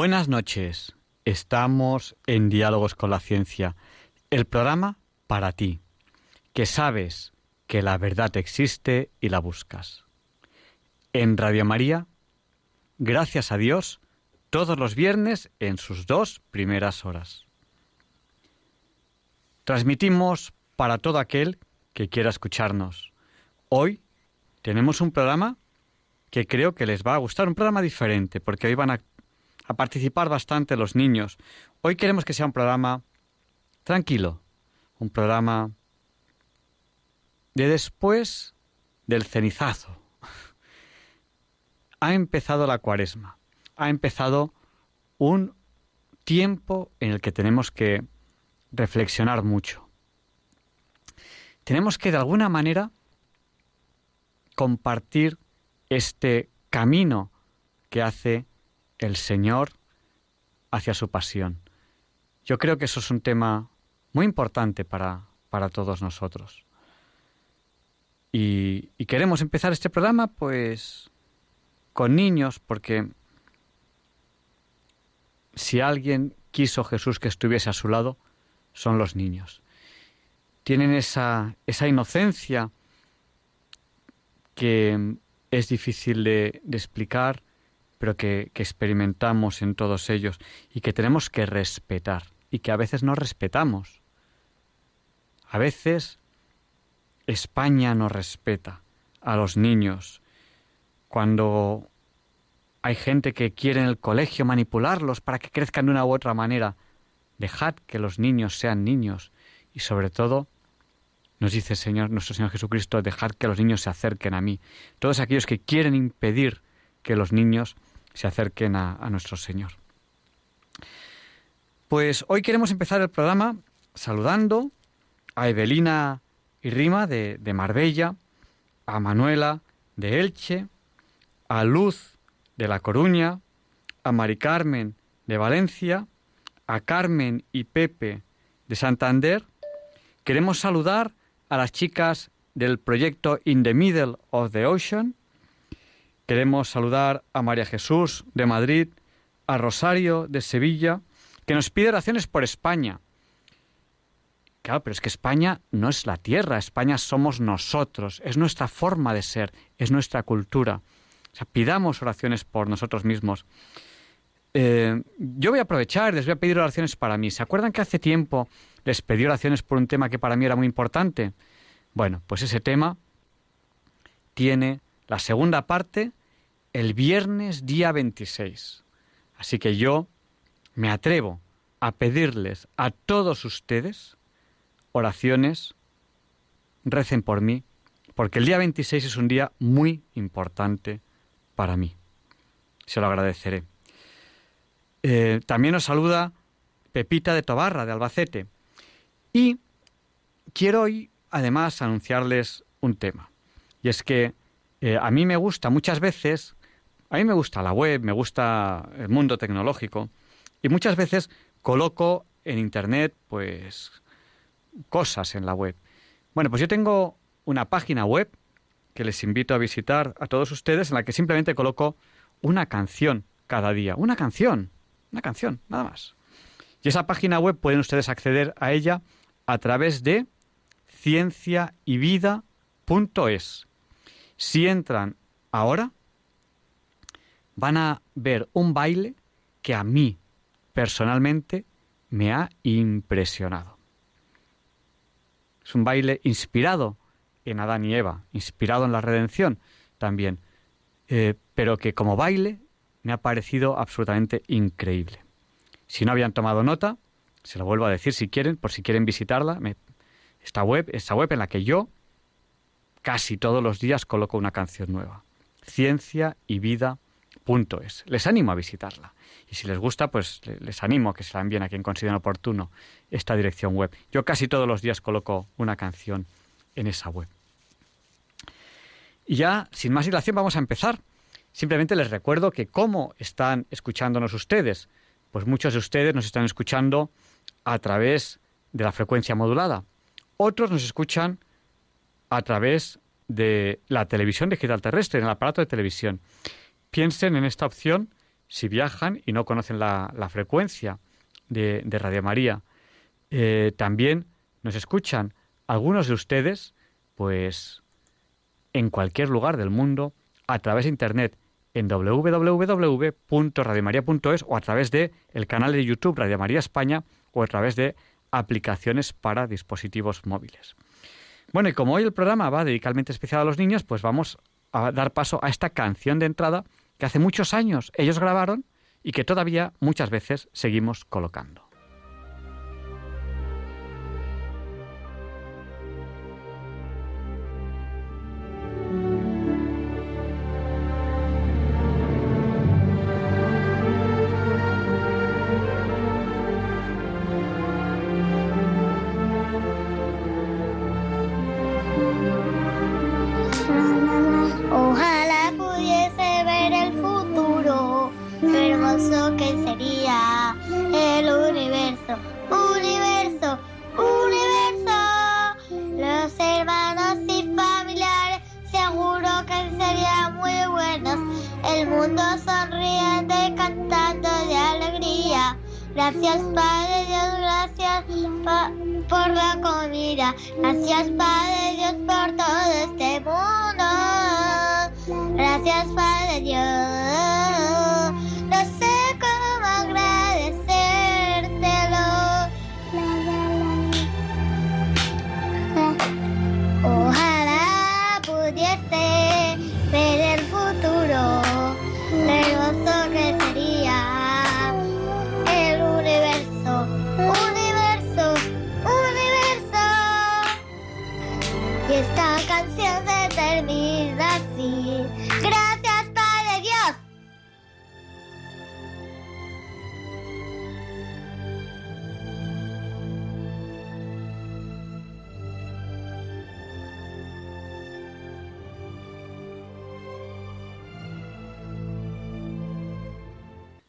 Buenas noches. Estamos en Diálogos con la Ciencia, el programa para ti, que sabes que la verdad existe y la buscas. En Radio María, gracias a Dios, todos los viernes en sus dos primeras horas. Transmitimos para todo aquel que quiera escucharnos. Hoy tenemos un programa que creo que les va a gustar, un programa diferente, porque hoy van a a participar bastante los niños. Hoy queremos que sea un programa tranquilo, un programa de después del cenizazo. Ha empezado la cuaresma, ha empezado un tiempo en el que tenemos que reflexionar mucho. Tenemos que de alguna manera compartir este camino que hace el Señor hacia su pasión. Yo creo que eso es un tema muy importante para, para todos nosotros. Y, queremos empezar este programa pues con niños porque si alguien quiso Jesús que estuviese a su lado, son los niños. Tienen esa, esa inocencia que es difícil de explicar, pero que, experimentamos en todos ellos y que tenemos que respetar y que a veces no respetamos. A veces España no respeta a los niños cuando hay gente que quiere en el colegio manipularlos para que crezcan de una u otra manera. Dejad que los niños sean niños y sobre todo nos dice el Señor, nuestro Señor Jesucristo, dejad que los niños se acerquen a mí. Todos aquellos que quieren impedir que los niños se acerquen a, nuestro Señor. Pues hoy queremos empezar el programa saludando a Evelina y Rima de, de Marbella, a Manuela de Elche, a Luz de La Coruña, a Mari Carmen de Valencia, a Carmen y Pepe de Santander. Queremos saludar a las chicas del proyecto In the Middle of the Ocean, Queremos saludar a María Jesús de Madrid, a Rosario de Sevilla, que nos pide oraciones por España. Claro, pero es que España no es la tierra, España somos nosotros, es nuestra forma de ser, es nuestra cultura. O sea, pidamos oraciones por nosotros mismos. Eh, yo voy a aprovechar, les voy a pedir oraciones para mí. ¿Se acuerdan que hace tiempo les pedí oraciones por un tema que para mí era muy importante? Bueno, pues ese tema tiene la segunda parte el viernes día 26. Así que yo me atrevo a pedirles a todos ustedes oraciones, recen por mí, porque el día 26 es un día muy importante para mí. Se lo agradeceré. Eh, también nos saluda Pepita de Tobarra, de Albacete. Y quiero hoy, además, anunciarles un tema. Y es que eh, a mí me gusta muchas veces a mí me gusta la web, me gusta el mundo tecnológico y muchas veces coloco en Internet pues cosas en la web. Bueno, pues yo tengo una página web que les invito a visitar a todos ustedes en la que simplemente coloco una canción cada día. Una canción, una canción, nada más. Y esa página web pueden ustedes acceder a ella a través de cienciayvida.es. Si entran ahora, van a ver un baile que a mí personalmente me ha impresionado. Es un baile inspirado en Adán y Eva, inspirado en la redención también, eh, pero que como baile me ha parecido absolutamente increíble. Si no habían tomado nota, se lo vuelvo a decir si quieren, por si quieren visitarla, esta web, esta web en la que yo casi todos los días coloco una canción nueva. Ciencia y vida radiomaria.es. Les animo a visitarla. Y si les gusta, pues les animo a que se la envíen a quien consideren oportuno esta dirección web. Yo casi todos los días coloco una canción en esa web. Y ya, sin más dilación, vamos a empezar. Simplemente les recuerdo que cómo están escuchándonos ustedes. Pues muchos de ustedes nos están escuchando a través de la frecuencia modulada. Otros nos escuchan a través de la televisión digital terrestre, en el aparato de televisión. Piensen en esta opción si viajan y no conocen la, frecuencia de, Radio María. Eh, también nos escuchan algunos de ustedes, pues en cualquier lugar del mundo, a través de Internet, en www.radiomaria.es o a través de el canal de YouTube Radio María España o a través de aplicaciones para dispositivos móviles. Bueno, y como hoy el programa va dedicadamente especial a los niños, pues vamos a dar paso a esta canción de entrada que hace muchos años ellos grabaron y que todavía muchas veces seguimos colocando.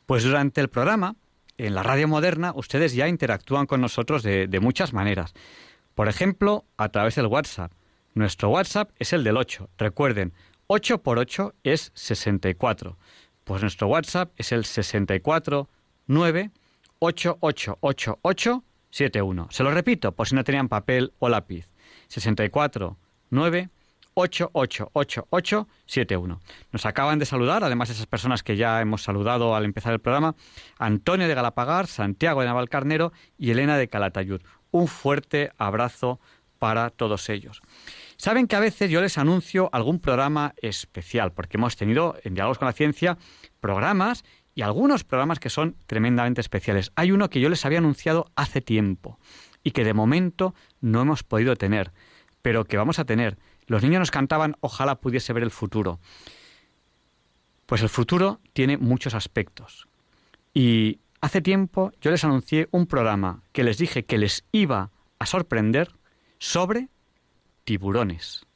Pues durante el programa, en la radio moderna, ustedes ya interactúan con nosotros de, muchas maneras. Por ejemplo, a través del WhatsApp. Nuestro WhatsApp es el del 8. Recuerden, 8 por 8 es 64. Pues nuestro WhatsApp es el 64 9 Se lo repito, por si no tenían papel o lápiz. 64 9 888871. Nos acaban de saludar, además de esas personas que ya hemos saludado al empezar el programa, Antonio de Galapagar, Santiago de Navalcarnero y Elena de Calatayud. Un fuerte abrazo para todos ellos. Saben que a veces yo les anuncio algún programa especial, porque hemos tenido en Diálogos con la Ciencia programas y algunos programas que son tremendamente especiales. Hay uno que yo les había anunciado hace tiempo y que de momento no hemos podido tener, pero que vamos a tener. Los niños nos cantaban Ojalá pudiese ver el futuro. Pues el futuro tiene muchos aspectos. Y hace tiempo yo les anuncié un programa que les dije que les iba a sorprender sobre tiburones.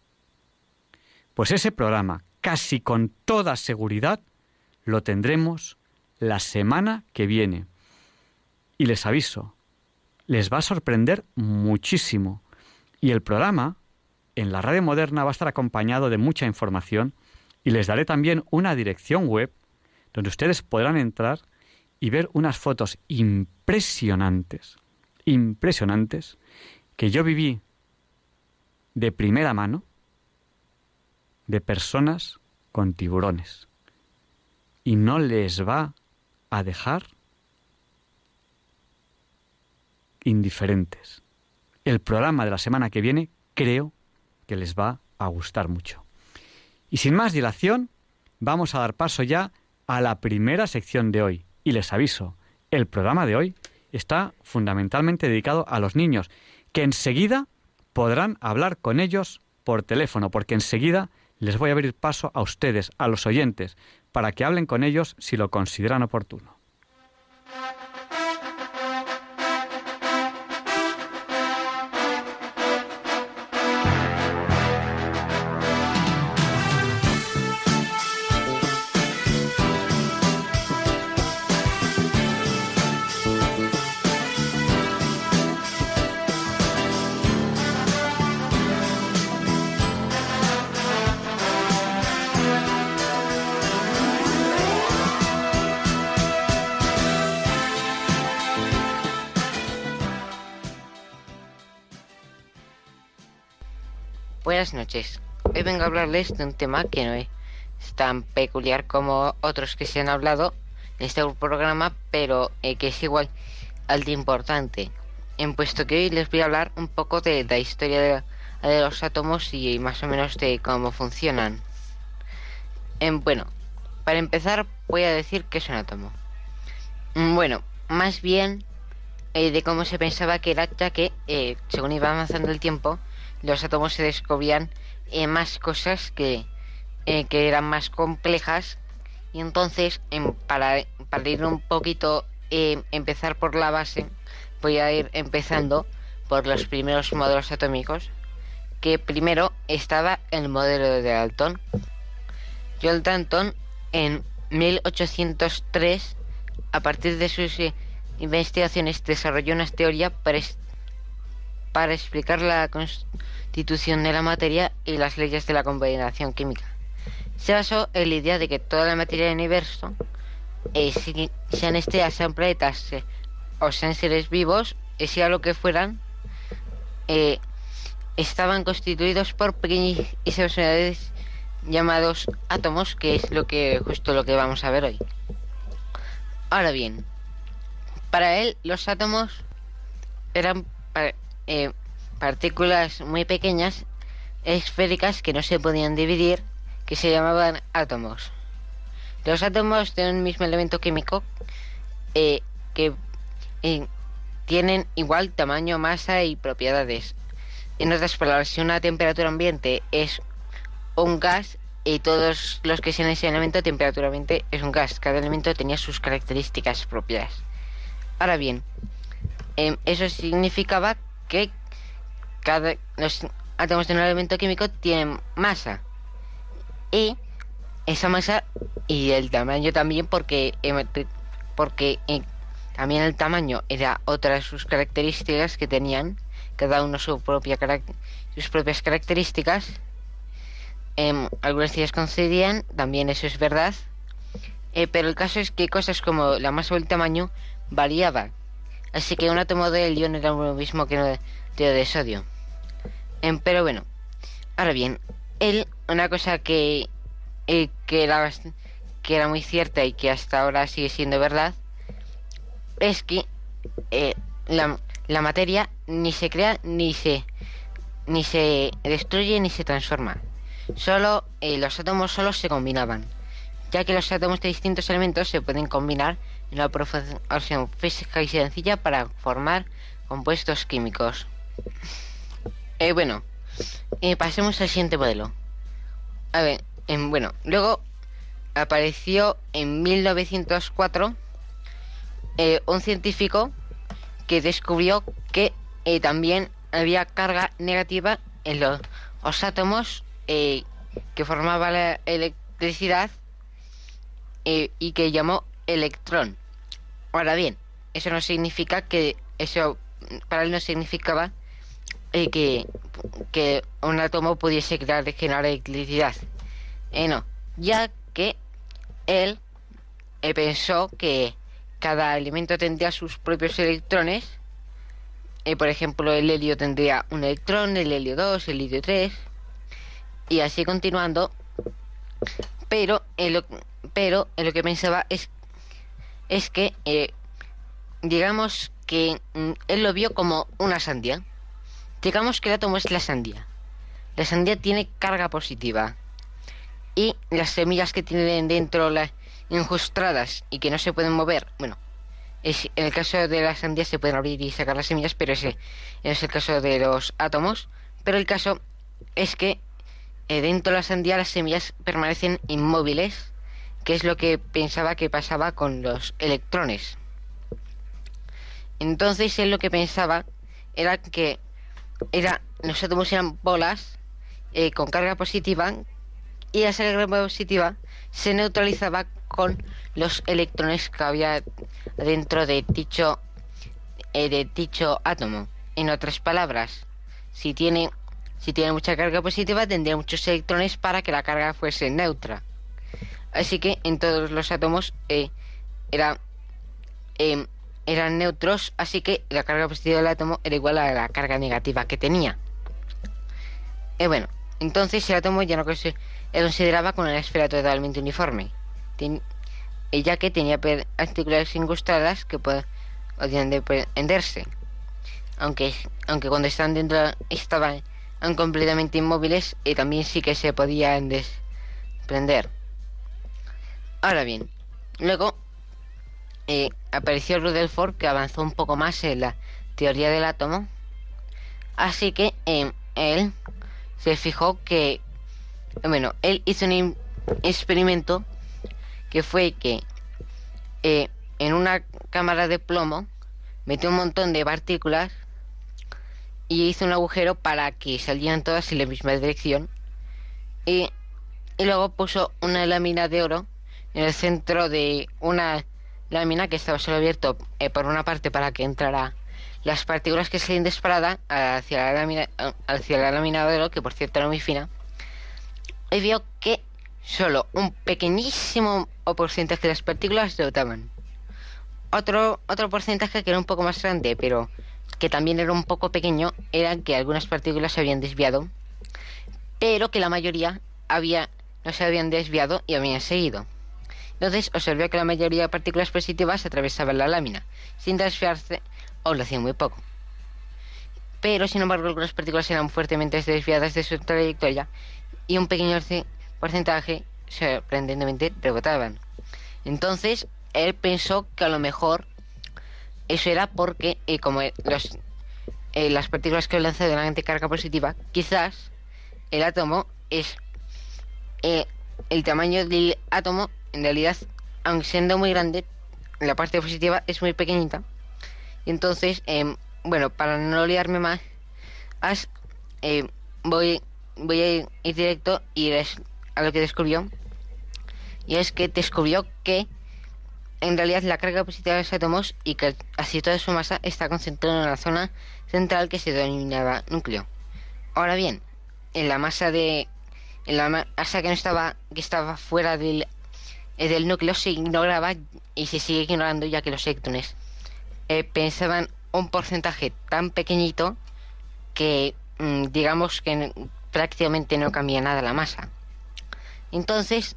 Pues ese programa, casi con toda seguridad, lo tendremos la semana que viene. Y les aviso, les va a sorprender muchísimo. Y el programa en la radio moderna va a estar acompañado de mucha información y les daré también una dirección web donde ustedes podrán entrar y ver unas fotos impresionantes, impresionantes, que yo viví de primera mano de personas con tiburones. Y no les va a dejar indiferentes. El programa de la semana que viene creo que les va a gustar mucho. Y sin más dilación, vamos a dar paso ya a la primera sección de hoy. Y les aviso, el programa de hoy está fundamentalmente dedicado a los niños, que enseguida podrán hablar con ellos por teléfono, porque enseguida les voy a abrir paso a ustedes, a los oyentes, para que hablen con ellos si lo consideran oportuno. Buenas noches. Hoy vengo a hablarles de un tema que no es tan peculiar como otros que se han hablado en este programa, pero eh, que es igual al de importante. En puesto que hoy les voy a hablar un poco de la historia de, los átomos y más o menos de cómo funcionan. En, bueno, para empezar voy a decir que es un átomo. Mm, bueno, más bien eh, de cómo se pensaba que era, ya que eh, según iba avanzando el tiempo, los átomos se descubrían eh, más cosas que, eh, que eran más complejas. Y entonces para, para ir un poquito eh, empezar por la base voy a ir empezando por los primeros modelos atómicos que primero estaba el modelo de Dalton. John Dalton en 1803 a partir de sus investigaciones desarrolló una teoría para, para explicar la constitución de la materia y las leyes de la combinación química. Se basó en la idea de que toda la materia del universo, eh, sean estrellas, sean planetas o sean seres vivos, eh, sea lo que fueran, eh, estaban constituidos por pequeñas unidades llamados átomos, que es lo que justo lo que vamos a ver hoy. Ahora bien, para él los átomos eran eh, partículas muy pequeñas, esféricas que no se podían dividir, que se llamaban átomos. Los átomos de un mismo elemento químico eh, que eh, tienen igual tamaño, masa y propiedades. En otras palabras, si una temperatura ambiente es un gas y todos los que sean ese elemento temperatura ambiente es un gas, cada elemento tenía sus características propias. Ahora bien, em, eso significaba que cada los átomos de un elemento químico tienen masa. Y esa masa y el tamaño también porque em, porque eh, también el tamaño era otra de sus características que tenían cada uno su propia sus propias características. Em, algunas de ellas concedían también eso es verdad. Eh, pero el caso es que cosas como la masa o el tamaño variaban Así que un átomo de helio no era lo mismo que uno de, sodio. Em, pero bueno, ahora bien, él, una cosa que, eh, que, era, que era muy cierta y que hasta ahora sigue siendo verdad, es que eh, la, la, materia ni se crea ni se ni se destruye ni se transforma. Solo eh, los átomos solo se combinaban, ya que los átomos de distintos elementos se pueden combinar una proporción física y sencilla para formar compuestos químicos. Eh, bueno, eh, pasemos al siguiente modelo. A ver, bueno, luego apareció en 1904 eh, un científico que descubrió que también había carga negativa en los, los átomos que formaban la electricidad y que llamó electrón. Ahora bien, eso no significa que eso para él no significaba eh, que, que un átomo pudiese crear generar electricidad. Eh, no, ya que él eh, pensó que cada elemento tendría sus propios electrones. por ejemplo, el helio tendría un electrón, el helio 2, el helio 3, y así continuando. Pero, pero lo que pensaba es es que, eh, digamos que mm, él lo vio como una sandía. Digamos que el átomo es la sandía. La sandía tiene carga positiva. Y las semillas que tienen dentro las injustradas y que no se pueden mover, bueno, en el caso de la sandía se pueden abrir y sacar las semillas, pero ese es el caso de los átomos. Pero el caso es que eh, dentro de la sandía las semillas permanecen inmóviles qué es lo que pensaba que pasaba con los electrones. Entonces él lo que pensaba era que era, los átomos eran bolas eh, con carga positiva y esa carga positiva se neutralizaba con los electrones que había dentro de dicho, eh, de dicho átomo. En otras palabras, si tiene, si tiene mucha carga positiva tendría muchos electrones para que la carga fuese neutra. Así que en todos los átomos eh, era, em, eran neutros, así que la carga positiva del átomo era igual a la carga negativa que tenía. Y bueno, entonces el átomo ya no se consideraba con una esfera totalmente uniforme, ya que tenía partículas incrustadas que podían dependerse. Aunque, aunque cuando estaban dentro estaban completamente inmóviles y también sí que se podían desprender. Ahora bien, luego eh, apareció Rutherford que avanzó un poco más en la teoría del átomo. Así que em, él se fijó que, bueno, él hizo un experimento que fue que eh, en una cámara de plomo metió un montón de partículas y hizo un agujero para que salieran todas en la misma dirección y, y luego puso una lámina de oro en el centro de una lámina que estaba solo abierto eh, por una parte para que entrara las partículas que salían disparada hacia la lámina hacia la lámina que por cierto era muy fina y vio que solo un pequeñísimo porcentaje de las partículas rebotaban otro otro porcentaje que era un poco más grande pero que también era un poco pequeño era que algunas partículas se habían desviado pero que la mayoría había no se habían desviado y habían seguido entonces observó que la mayoría de partículas positivas atravesaban la lámina, sin desviarse o lo hacían muy poco. Pero, sin embargo, algunas partículas eran fuertemente desviadas de su trayectoria y un pequeño porcentaje sorprendentemente rebotaban. Entonces, él pensó que a lo mejor eso era porque, eh, como eh, las partículas que lanzan de la carga positiva, quizás el átomo es eh, el tamaño del átomo en realidad, aunque siendo muy grande, la parte positiva es muy pequeñita. Y entonces, em, bueno, para no liarme más, em, voy, voy a ir, directo y es a lo que descubrió. Y es que descubrió que en realidad la carga positiva de los átomos y que así toda su masa está concentrada en la zona central que se denominaba núcleo. Ahora bien, en la masa de en la masa que no estaba que estaba fuera del del núcleo se ignoraba y se sigue ignorando ya que los electrones eh, pensaban un porcentaje tan pequeñito que mm, digamos que prácticamente no cambia nada la masa. Entonces,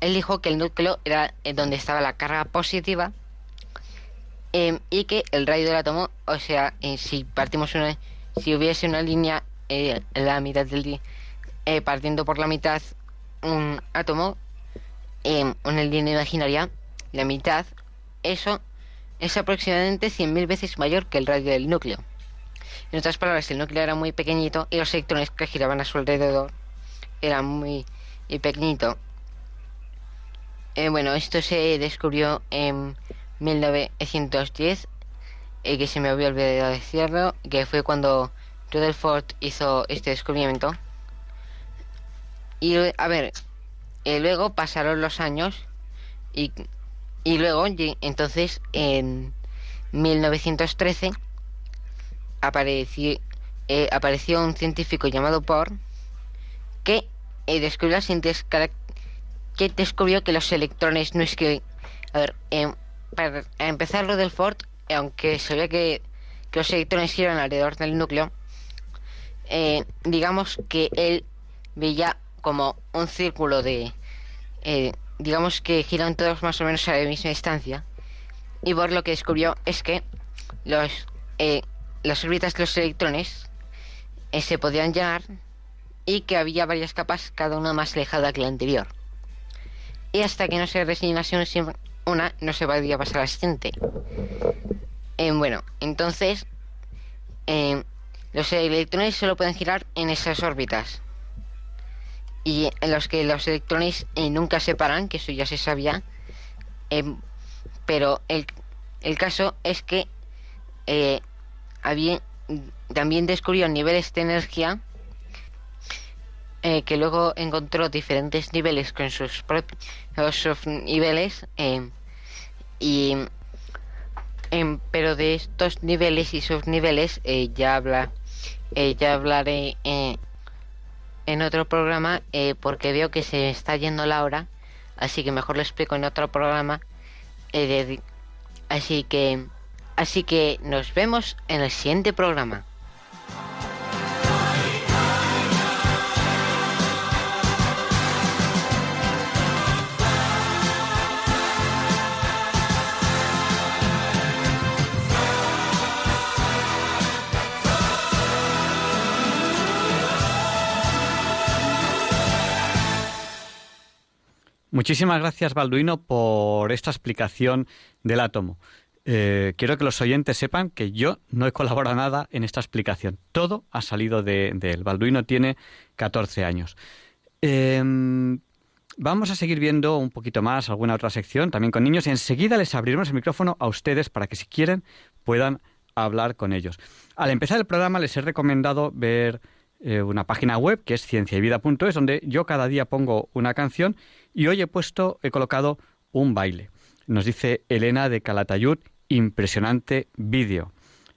él dijo que el núcleo era eh, donde estaba la carga positiva em, y que el radio del átomo, o sea, eh, si partimos una, si hubiese una línea en la mitad del partiendo por la mitad un átomo, en una línea imaginaria, la mitad, eso es aproximadamente 100.000 veces mayor que el radio del núcleo. En otras palabras, el núcleo era muy pequeñito y los electrones que giraban a su alrededor eran muy pequeñitos. Eh, bueno, esto se descubrió en 1910, eh, que se me había olvidado decirlo, que fue cuando Rutherford hizo este descubrimiento. Y a ver, eh, luego pasaron los años y, y luego, entonces, en 1913 apareció, eh, apareció un científico llamado Bohr que eh, descubrió que descubrió que los electrones no es que a ver para empezar lo del Ford aunque se ve que, que los electrones giran alrededor del núcleo digamos que él veía como un círculo de, eh, digamos que giran todos más o menos a la misma distancia. Y por lo que descubrió es que los, eh, las órbitas de los electrones eh, se podían llenar y que había varias capas, cada una más alejada que la anterior. Y hasta que no se resignase una, no se podía pasar a la siguiente. bueno, entonces los electrones solo pueden girar en esas órbitas y en los que los electrones eh, nunca se paran, que eso ya se sabía. Em, pero el, el, caso es que eh, había, también descubrió niveles de energía eh, que luego encontró diferentes niveles con sus propios niveles y pero de estos niveles y subniveles eh, ya habla eh, ya hablaré en otro programa porque veo que se está yendo la hora así que mejor lo explico en otro programa así que así que nos vemos en el siguiente programa Muchísimas gracias, Balduino, por esta explicación del átomo. Eh, quiero que los oyentes sepan que yo no he colaborado nada en esta explicación. Todo ha salido de, él. Balduino tiene 14 años. Em, vamos a seguir viendo un poquito más alguna otra sección, también con niños. Y enseguida les abriremos el micrófono a ustedes para que, si quieren, puedan hablar con ellos. Al empezar el programa les he recomendado ver eh, una página web que es cienciayvida.es, donde yo cada día pongo una canción y hoy he puesto, he colocado un baile. Nos dice Elena de Calatayud, impresionante vídeo.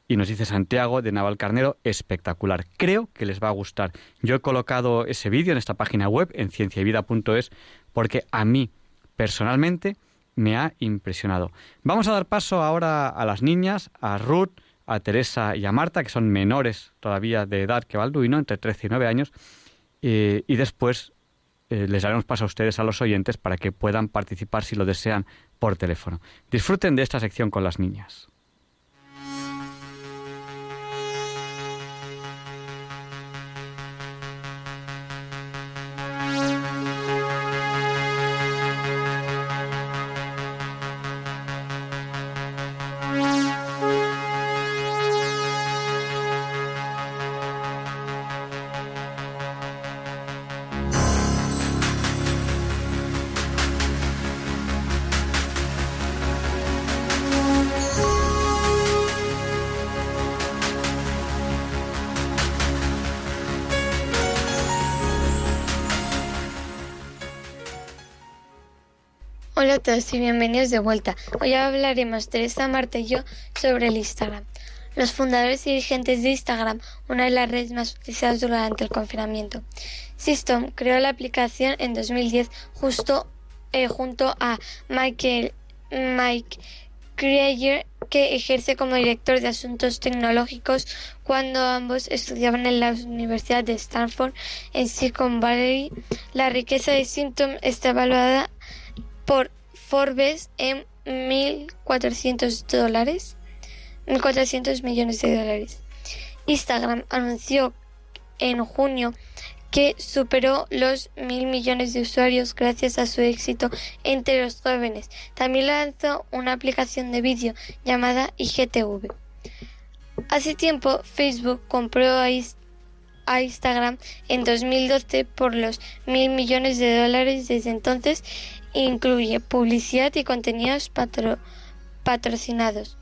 Y nos dice Santiago de Navalcarnero, espectacular. Creo que les va a gustar. Yo he colocado ese vídeo en esta página web, en cienciavida.es, porque a mí, personalmente, me ha impresionado. Vamos a dar paso ahora a las niñas, a Ruth, a Teresa y a Marta, que son menores todavía de edad que Balduino, entre 13 y 9 años, eh, y después eh, les daremos paso a ustedes, a los oyentes, para que puedan participar si lo desean por teléfono. Disfruten de esta sección con las niñas. Todos y bienvenidos de vuelta. Hoy hablaremos Teresa, Marta y yo sobre el Instagram. Los fundadores y dirigentes de Instagram, una de las redes más utilizadas durante el confinamiento. System creó la aplicación en 2010 justo eh, junto a Michael, Mike Krieger, que ejerce como director de asuntos tecnológicos cuando ambos estudiaban en la Universidad de Stanford en Silicon Valley. La riqueza de Symptom está evaluada por Forbes en 1.400 dólares, 1.400 millones de dólares. Instagram anunció en junio que superó los mil millones de usuarios gracias a su éxito entre los jóvenes. También lanzó una aplicación de vídeo llamada IGTV. Hace tiempo Facebook compró a, Instagram en 2012 por los mil millones de dólares. Desde entonces incluye publicidad y contenidos patrocinados.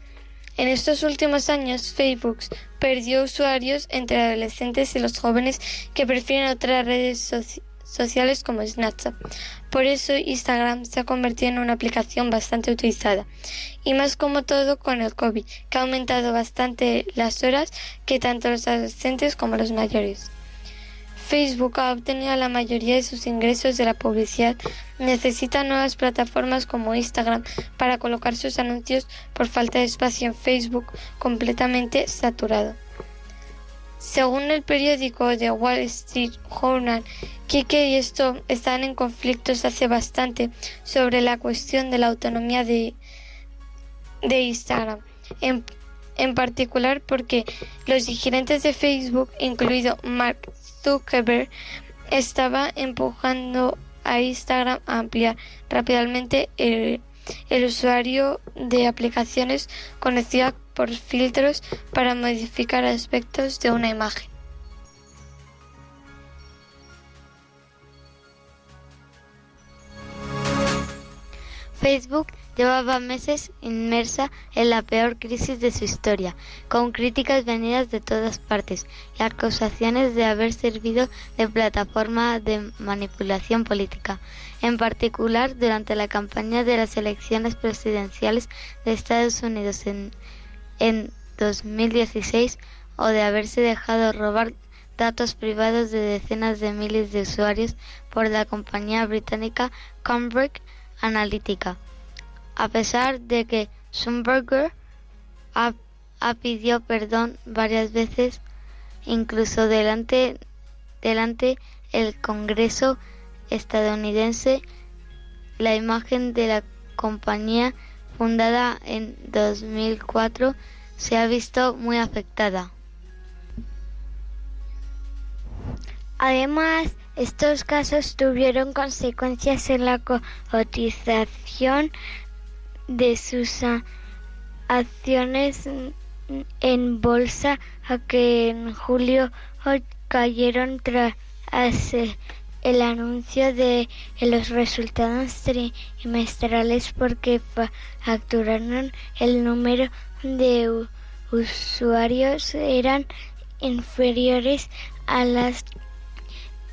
En estos últimos años, Facebook perdió usuarios entre adolescentes y los jóvenes que prefieren otras redes sociales como Snapchat. Por eso Instagram se ha convertido en una aplicación bastante utilizada. Y más como todo con el COVID, que ha aumentado bastante las horas que tanto los adolescentes como los mayores. Facebook ha obtenido la mayoría de sus ingresos de la publicidad. Necesita nuevas plataformas como Instagram para colocar sus anuncios por falta de espacio en Facebook completamente saturado. Según el periódico The Wall Street Journal, Kike y Stone están en conflictos hace bastante sobre la cuestión de la autonomía de, de Instagram. En, en particular porque los dirigentes de Facebook, incluido Mark Zuckerberg estaba empujando a Instagram a ampliar rápidamente el, usuario de aplicaciones conocidas por filtros para modificar aspectos de una imagen. Facebook llevaba meses inmersa en la peor crisis de su historia, con críticas venidas de todas partes y acusaciones de haber servido de plataforma de manipulación política, en particular durante la campaña de las elecciones presidenciales de Estados Unidos en, en 2016 o de haberse dejado robar datos privados de decenas de miles de usuarios por la compañía británica Cambridge Analytica. A pesar de que Schumberger ha, ha pidió perdón varias veces, incluso delante delante el Congreso estadounidense, la imagen de la compañía fundada en 2004 se ha visto muy afectada. Además, estos casos tuvieron consecuencias en la cotización de sus acciones en bolsa, a que en julio cayeron tras el anuncio de los resultados trimestrales porque facturaron el número de usuarios eran inferiores a las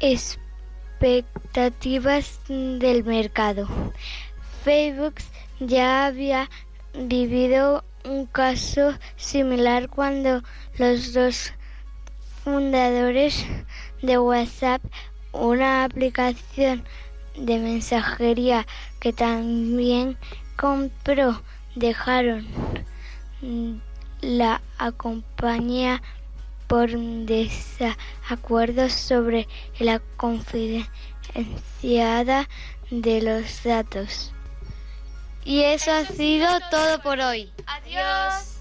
expectativas del mercado. Facebook ya había vivido un caso similar cuando los dos fundadores de WhatsApp, una aplicación de mensajería que también compró, dejaron la compañía por desacuerdos sobre la confidencialidad de los datos. Y eso ha sido todo por hoy. Adiós.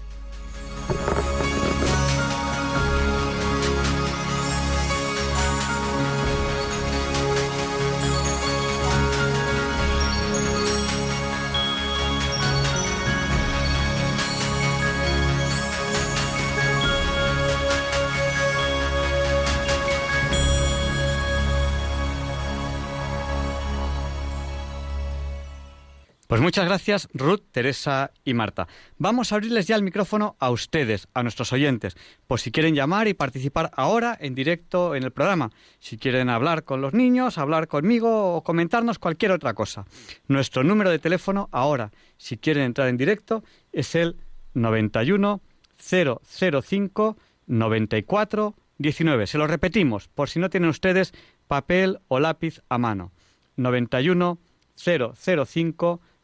Pues muchas gracias, Ruth, Teresa y Marta. Vamos a abrirles ya el micrófono a ustedes, a nuestros oyentes, por si quieren llamar y participar ahora en directo en el programa. Si quieren hablar con los niños, hablar conmigo o comentarnos cualquier otra cosa. Nuestro número de teléfono ahora, si quieren entrar en directo, es el 91 005 94 19. Se lo repetimos, por si no tienen ustedes papel o lápiz a mano. 91 005 94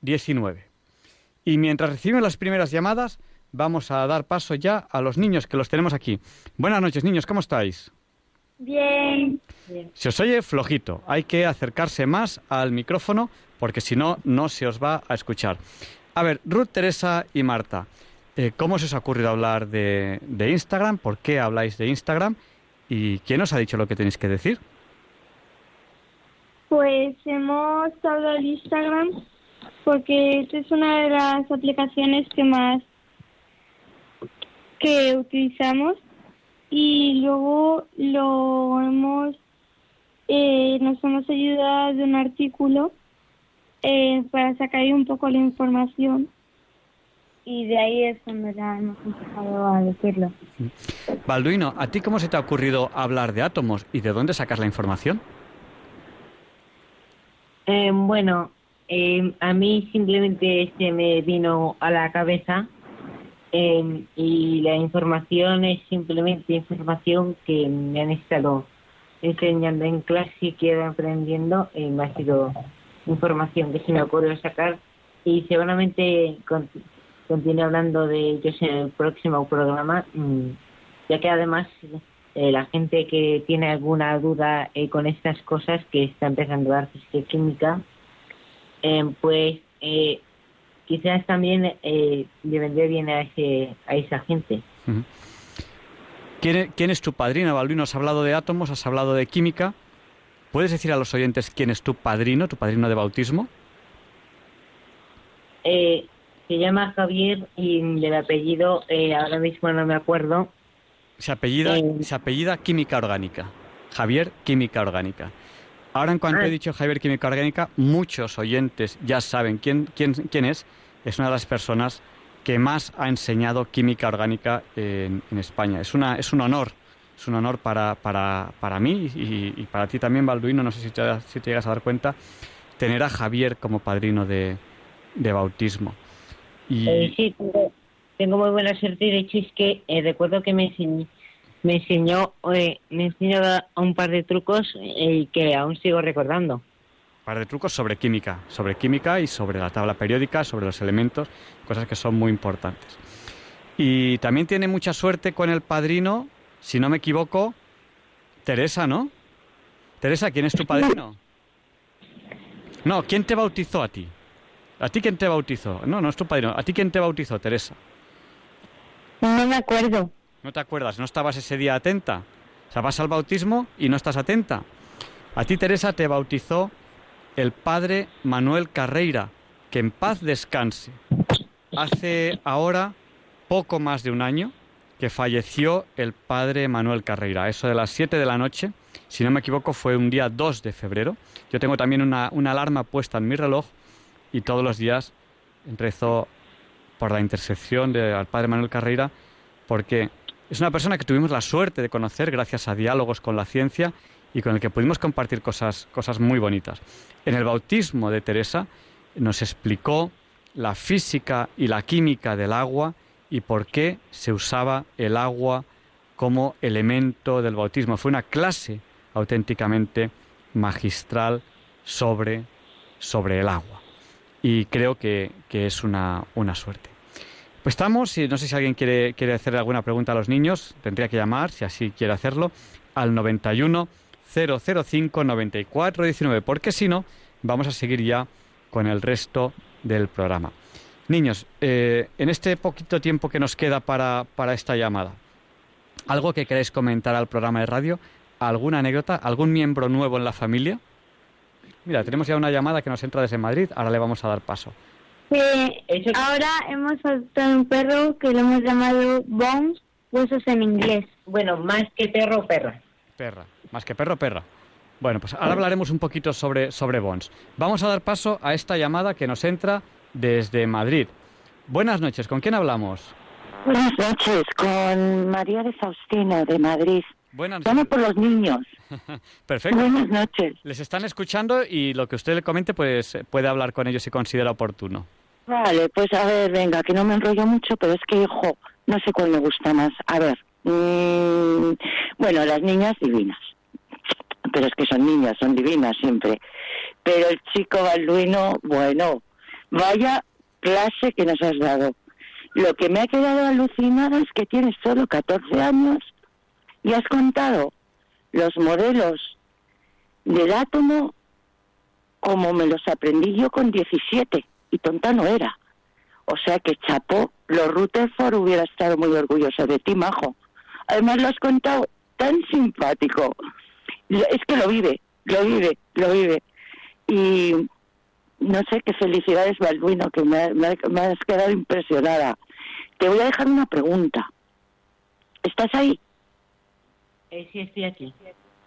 19. Y mientras reciben las primeras llamadas, vamos a dar paso ya a los niños que los tenemos aquí. Buenas noches, niños, ¿cómo estáis? Bien. Se os oye flojito, hay que acercarse más al micrófono porque si no, no se os va a escuchar. A ver, Ruth, Teresa y Marta, eh, ¿cómo se os ha ocurrido hablar de, de Instagram? ¿Por qué habláis de Instagram? ¿Y quién os ha dicho lo que tenéis que decir? Pues hemos hablado de Instagram porque esta es una de las aplicaciones que más que utilizamos y luego lo hemos eh, nos hemos ayudado de un artículo eh, para sacar un poco la información y de ahí es cuando ya hemos empezado a decirlo. Balduino, ¿a ti cómo se te ha ocurrido hablar de átomos y de dónde sacas la información? Eh, bueno, eh, a mí simplemente se me vino a la cabeza eh, y la información es simplemente información que me han estado enseñando en clase y que he aprendiendo. Eh, me ha sido información que se me ocurrió sacar y seguramente con, continúe hablando de ellos en el próximo programa, mm, ya que además eh, la gente que tiene alguna duda eh, con estas cosas que está empezando a física y química, eh, pues eh, quizás también eh, le vendría bien a, ese, a esa gente. Ujú. ¿Quién, e- quién es tu padrino, Balduino? Has hablado de átomos, has hablado de química. ¿Puedes decir a los oyentes quién es tu padrino, tu padrino de bautismo? Eh, se llama Javier y del apellido eh, ahora mismo no me acuerdo. Se apellida, Eh. se apellida Química Orgánica. Javier Química Orgánica. Ahora, en cuanto he dicho Javier Química Orgánica, muchos oyentes ya saben quién, quién, quién es. Es una de las personas que más ha enseñado química orgánica en, España. Es, una, es un honor, es un honor para, para, para mí y, para ti también, Balduino, no sé si te, si te llegas a dar cuenta, tener a Javier como padrino de, de bautismo. Y... Eh, sí, tengo, muy buena suerte. De hecho, es que eh, recuerdo que me enseñó, me enseñó, eh, un par de trucos y que aún sigo recordando. Un par de trucos sobre química, sobre química y sobre la tabla periódica, sobre los elementos, cosas que son muy importantes. Y también tiene mucha suerte con el padrino, si no me equivoco, Teresa, ¿no? Teresa, ¿quién es tu padrino? No, ¿quién te bautizó a ti? ¿A ti quién te bautizó? No, no es tu padrino. ¿A ti quién te bautizó, Teresa? No me acuerdo. ¿No te acuerdas? ¿No estabas ese día atenta? O sea, vas al bautismo y no estás atenta. A ti, Teresa, te bautizó el padre Manuel Carreira, que en paz descanse. Hace ahora poco más de un año que falleció el padre Manuel Carreira. Eso de las 7 de la noche, si no me equivoco, fue un día 2 de febrero. Yo tengo también una, una alarma puesta en mi reloj y todos los días rezo por la intersección del padre Manuel Carreira, porque es una persona que tuvimos la suerte de conocer gracias a diálogos con la ciencia y con el que pudimos compartir cosas, cosas muy bonitas. En el bautismo de Teresa nos explicó la física y la química del agua y por qué se usaba el agua como elemento del bautismo. Fue una clase auténticamente magistral sobre, sobre el agua y creo que, es una, suerte. Pues estamos, y no sé si alguien quiere, quiere hacer alguna pregunta a los niños, tendría que llamar, si así quiere hacerlo, al 91 005 94 19, porque si no, vamos a seguir ya con el resto del programa. Niños, eh, en este poquito tiempo que nos queda para, para esta llamada, ¿algo que queráis comentar al programa de radio? ¿Alguna anécdota? ¿Algún miembro nuevo en la familia? Mira, tenemos ya una llamada que nos entra desde Madrid, ahora le vamos a dar paso. Ahora hemos adoptado un perro que lo hemos llamado Bones, huesos en inglés. Bueno, más que perro, perra. Perra, más que perro, perra. Bueno, pues ahora hablaremos un poquito sobre, sobre Bones. Vamos a dar paso a esta llamada que nos entra desde Madrid. Buenas noches, ¿con quién hablamos? Buenas noches, con María de Faustino, de Madrid. Buenas noches. por los niños. Perfecto. Buenas noches. Les están escuchando y lo que usted le comente, pues puede hablar con ellos si considera oportuno. Vale, pues a ver, venga, que no me enrollo mucho, pero es que, hijo, no sé cuál me gusta más. A ver, mm, bueno, las niñas divinas. Pero es que son niñas, son divinas siempre. Pero el chico balduino, bueno, vaya clase que nos has dado. Lo que me ha quedado alucinada es que tienes solo 14 años y has contado los modelos del átomo como me los aprendí yo con 17 y tonta no era. O sea que chapó, los Rutherford hubiera estado muy orgulloso de ti, majo. Además lo has contado tan simpático. Es que lo vive, lo vive, lo vive. Y no sé qué felicidades, Balduino, que me, me has quedado impresionada. Te voy a dejar una pregunta. ¿Estás ahí? Eh, sí, estoy aquí.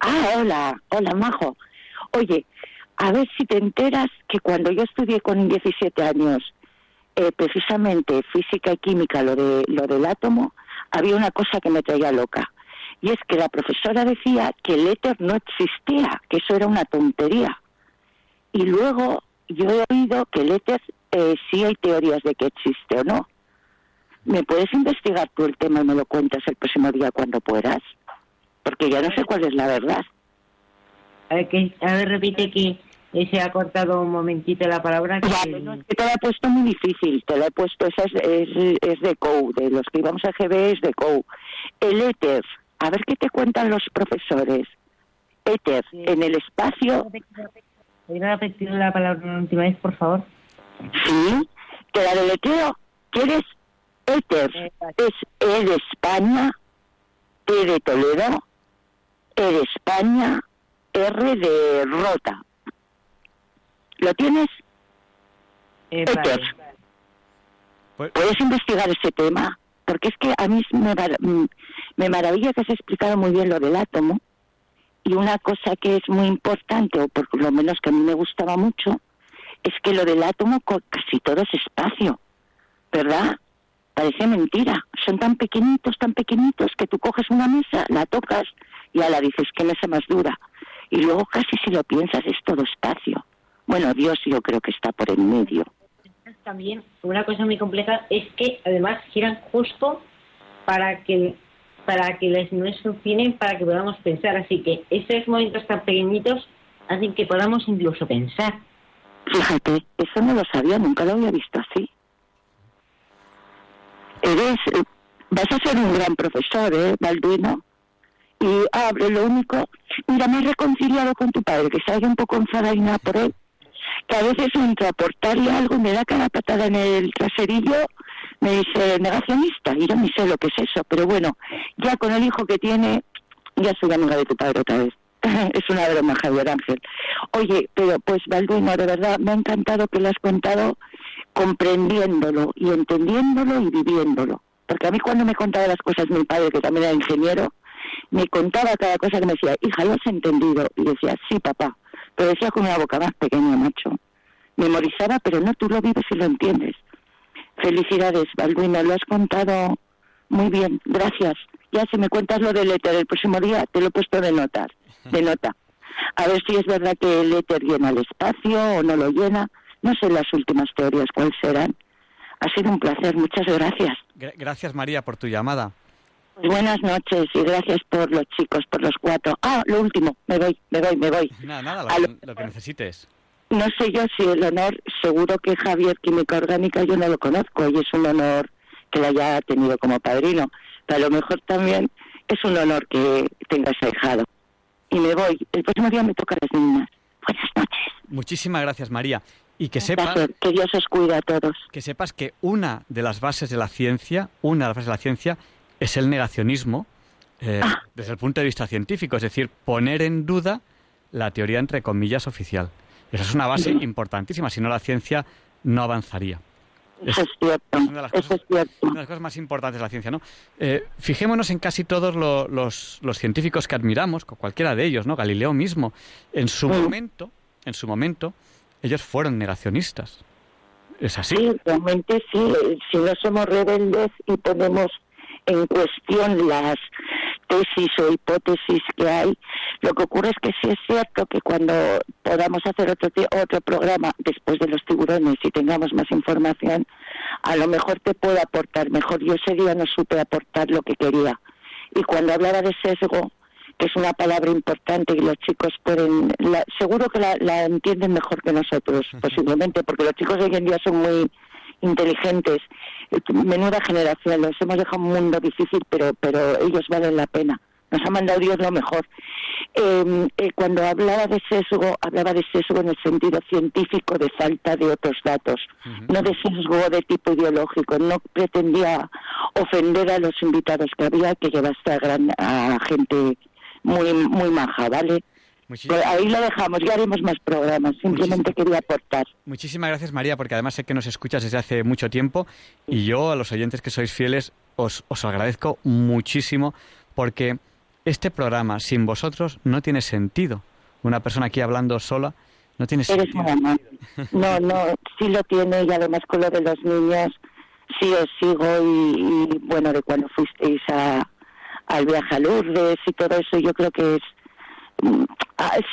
Ah, hola, hola, Majo. Oye, a ver si te enteras que cuando yo estudié con 17 años, eh, precisamente física y química, lo, de, lo del átomo, había una cosa que me traía loca. Y es que la profesora decía que el éter no existía, que eso era una tontería. Y luego yo he oído que el éter eh, sí hay teorías de que existe o no. ¿Me puedes investigar tú el tema y me lo cuentas el próximo día cuando puedas? porque ya no sé cuál es la verdad. A ver, a ver repite que se ha cortado un momentito la palabra. Que... te la he puesto muy difícil, te la he puesto, esa es, es, de COU, de los que íbamos a GB es de COU. El éter, a ver qué te cuentan los profesores. Éter, en el espacio... ¿Podría repetir la palabra una última vez, por favor? Sí, que la deletreo. ¿Quieres? Éter es E de España, T de Toledo, e de España, R de Rota. ¿Lo tienes? Eh, pues- ¿Puedes investigar ese tema? Porque es que a mí me, me maravilla que has explicado muy bien lo del átomo y una cosa que es muy importante, o por lo menos que a mí me gustaba mucho, es que lo del átomo casi todo es espacio, ¿verdad? Parece mentira. Son tan pequeñitos, tan pequeñitos que tú coges una mesa, la tocas y a la dices, qué mesa más dura. Y luego casi si lo piensas es todo espacio. Bueno, Dios yo creo que está por el medio. También una cosa muy compleja es que además giran justo para que para que las nubes funcionen, para que podamos pensar. Así que esos momentos tan pequeñitos hacen que podamos incluso pensar. Fíjate, eso no lo sabía, nunca lo había visto así. Eres, eh, vas a ser un gran profesor, ¿eh, Balduino? Y abre lo único, mira, me he reconciliado con tu padre, que se un poco enfadada por él, que a veces entre aportarle algo me da cada patada en el traserillo me dice negacionista y yo ni sé lo que es eso, pero bueno, ya con el hijo que tiene, ya soy amiga de tu padre otra vez. es una broma, Javier Ángel. Oye, pero pues Balduino, de verdad, me ha encantado que lo has contado comprendiéndolo y entendiéndolo y viviéndolo. Porque a mí cuando me contaba las cosas mi padre, que también era ingeniero, me contaba cada cosa que me decía, hija, ¿lo has entendido? Y decía, sí, papá. Pero decía con una boca más pequeña, macho. Memorizaba, pero no, tú lo vives y lo entiendes. Felicidades, Balduino, lo has contado muy bien, gracias. Ya si me cuentas lo del éter el próximo día, te lo he puesto de notar, de nota. A ver si es verdad que el éter llena el espacio o no lo llena. No sé las últimas teorías cuáles serán. Ha sido un placer, muchas gracias. Gracias María por tu llamada. Buenas noches y gracias por los chicos, por los cuatro. Ah, lo último, me voy, me voy, me voy. Nada, nada, lo que necesites no sé yo si el honor, seguro que Javier Química Orgánica yo no lo conozco y es un honor que la haya tenido como padrino. Pero a lo mejor también es un honor que tengas ahijado. Y me voy. El próximo día me toca a las niñas. Buenas noches. Muchísimas gracias, María. Y que sepas... Que Dios os cuida a todos. Que sepas que una de las bases de la ciencia, una de las bases de la ciencia, es el negacionismo eh, ah. desde el punto de vista científico. Es decir, poner en duda la teoría, entre comillas, oficial. Esa es una base importantísima, si no la ciencia no avanzaría. Eso es cierto. una, de las cosas, una de las cosas más importantes de la ciencia, ¿no? Eh, fijémonos en casi todos los, los, científicos que admiramos, cualquiera de ellos, ¿no? Galileo mismo, en su momento, en su momento, ellos fueron negacionistas. ¿Es así? Sí, realmente sí. Si no somos rebeldes y ponemos en cuestión las tesis o hipótesis que hay. Lo que ocurre es que sí es cierto que cuando podamos hacer otro, otro programa después de los tiburones y tengamos más información, a lo mejor te puedo aportar mejor. Yo ese día no supe aportar lo que quería. Y cuando hablaba de sesgo, que es una palabra importante y los chicos pueden, seguro que la, la entienden mejor que nosotros, posiblemente, porque los chicos hoy en día son muy inteligentes, eh, menuda generación, los hemos dejado un mundo difícil, pero, pero ellos valen la pena. Nos ha mandado Dios lo mejor. Em, eh, cuando hablaba de sesgo, hablaba de sesgo en el sentido científico de falta de otros datos, no de sesgo de tipo ideológico. No pretendía ofender a los invitados que había, que llevaste a, gran, a gente muy, muy maja, ¿vale? Pues ahí lo dejamos, ya haremos más programas, simplemente quería aportar. Muchísimas gracias María, porque además sé que nos escuchas desde hace mucho tiempo y yo a los oyentes que sois fieles os, os agradezco muchísimo porque este programa sin vosotros no tiene sentido. Una persona aquí hablando sola no tiene sentido. No, no, sí lo tiene y además con lo de los niños sí os sigo y, y bueno, de cuando fuisteis a, al viaje a Lourdes y todo eso, yo creo que es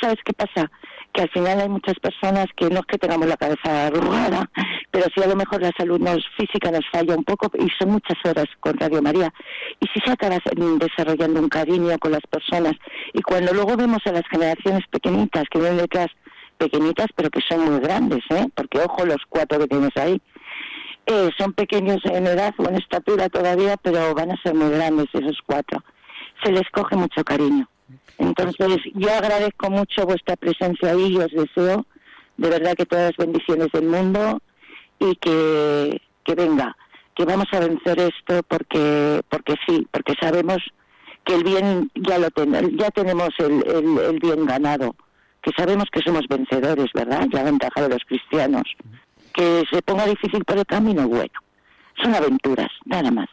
¿Sabes qué pasa? Que al final hay muchas personas que no es que tengamos la cabeza arrugada, pero sí a lo mejor la salud nos, física nos falla un poco y son muchas horas con Radio María. Y si se acaba desarrollando un cariño con las personas y cuando luego vemos a las generaciones pequeñitas que vienen detrás, pequeñitas pero que son muy grandes, ¿eh? porque ojo los cuatro que tienes ahí, eh, son pequeños en edad o en estatura todavía, pero van a ser muy grandes esos cuatro. Se les coge mucho cariño. Entonces, yo agradezco mucho vuestra presencia ahí y os deseo de verdad que todas las bendiciones del mundo y que, que venga, que vamos a vencer esto porque, porque sí, porque sabemos que el bien ya lo tenemos, ya tenemos el, el, bien ganado, que sabemos que somos vencedores, ¿verdad? La ventaja de los cristianos. Que se ponga difícil por el camino, bueno, son aventuras, nada más.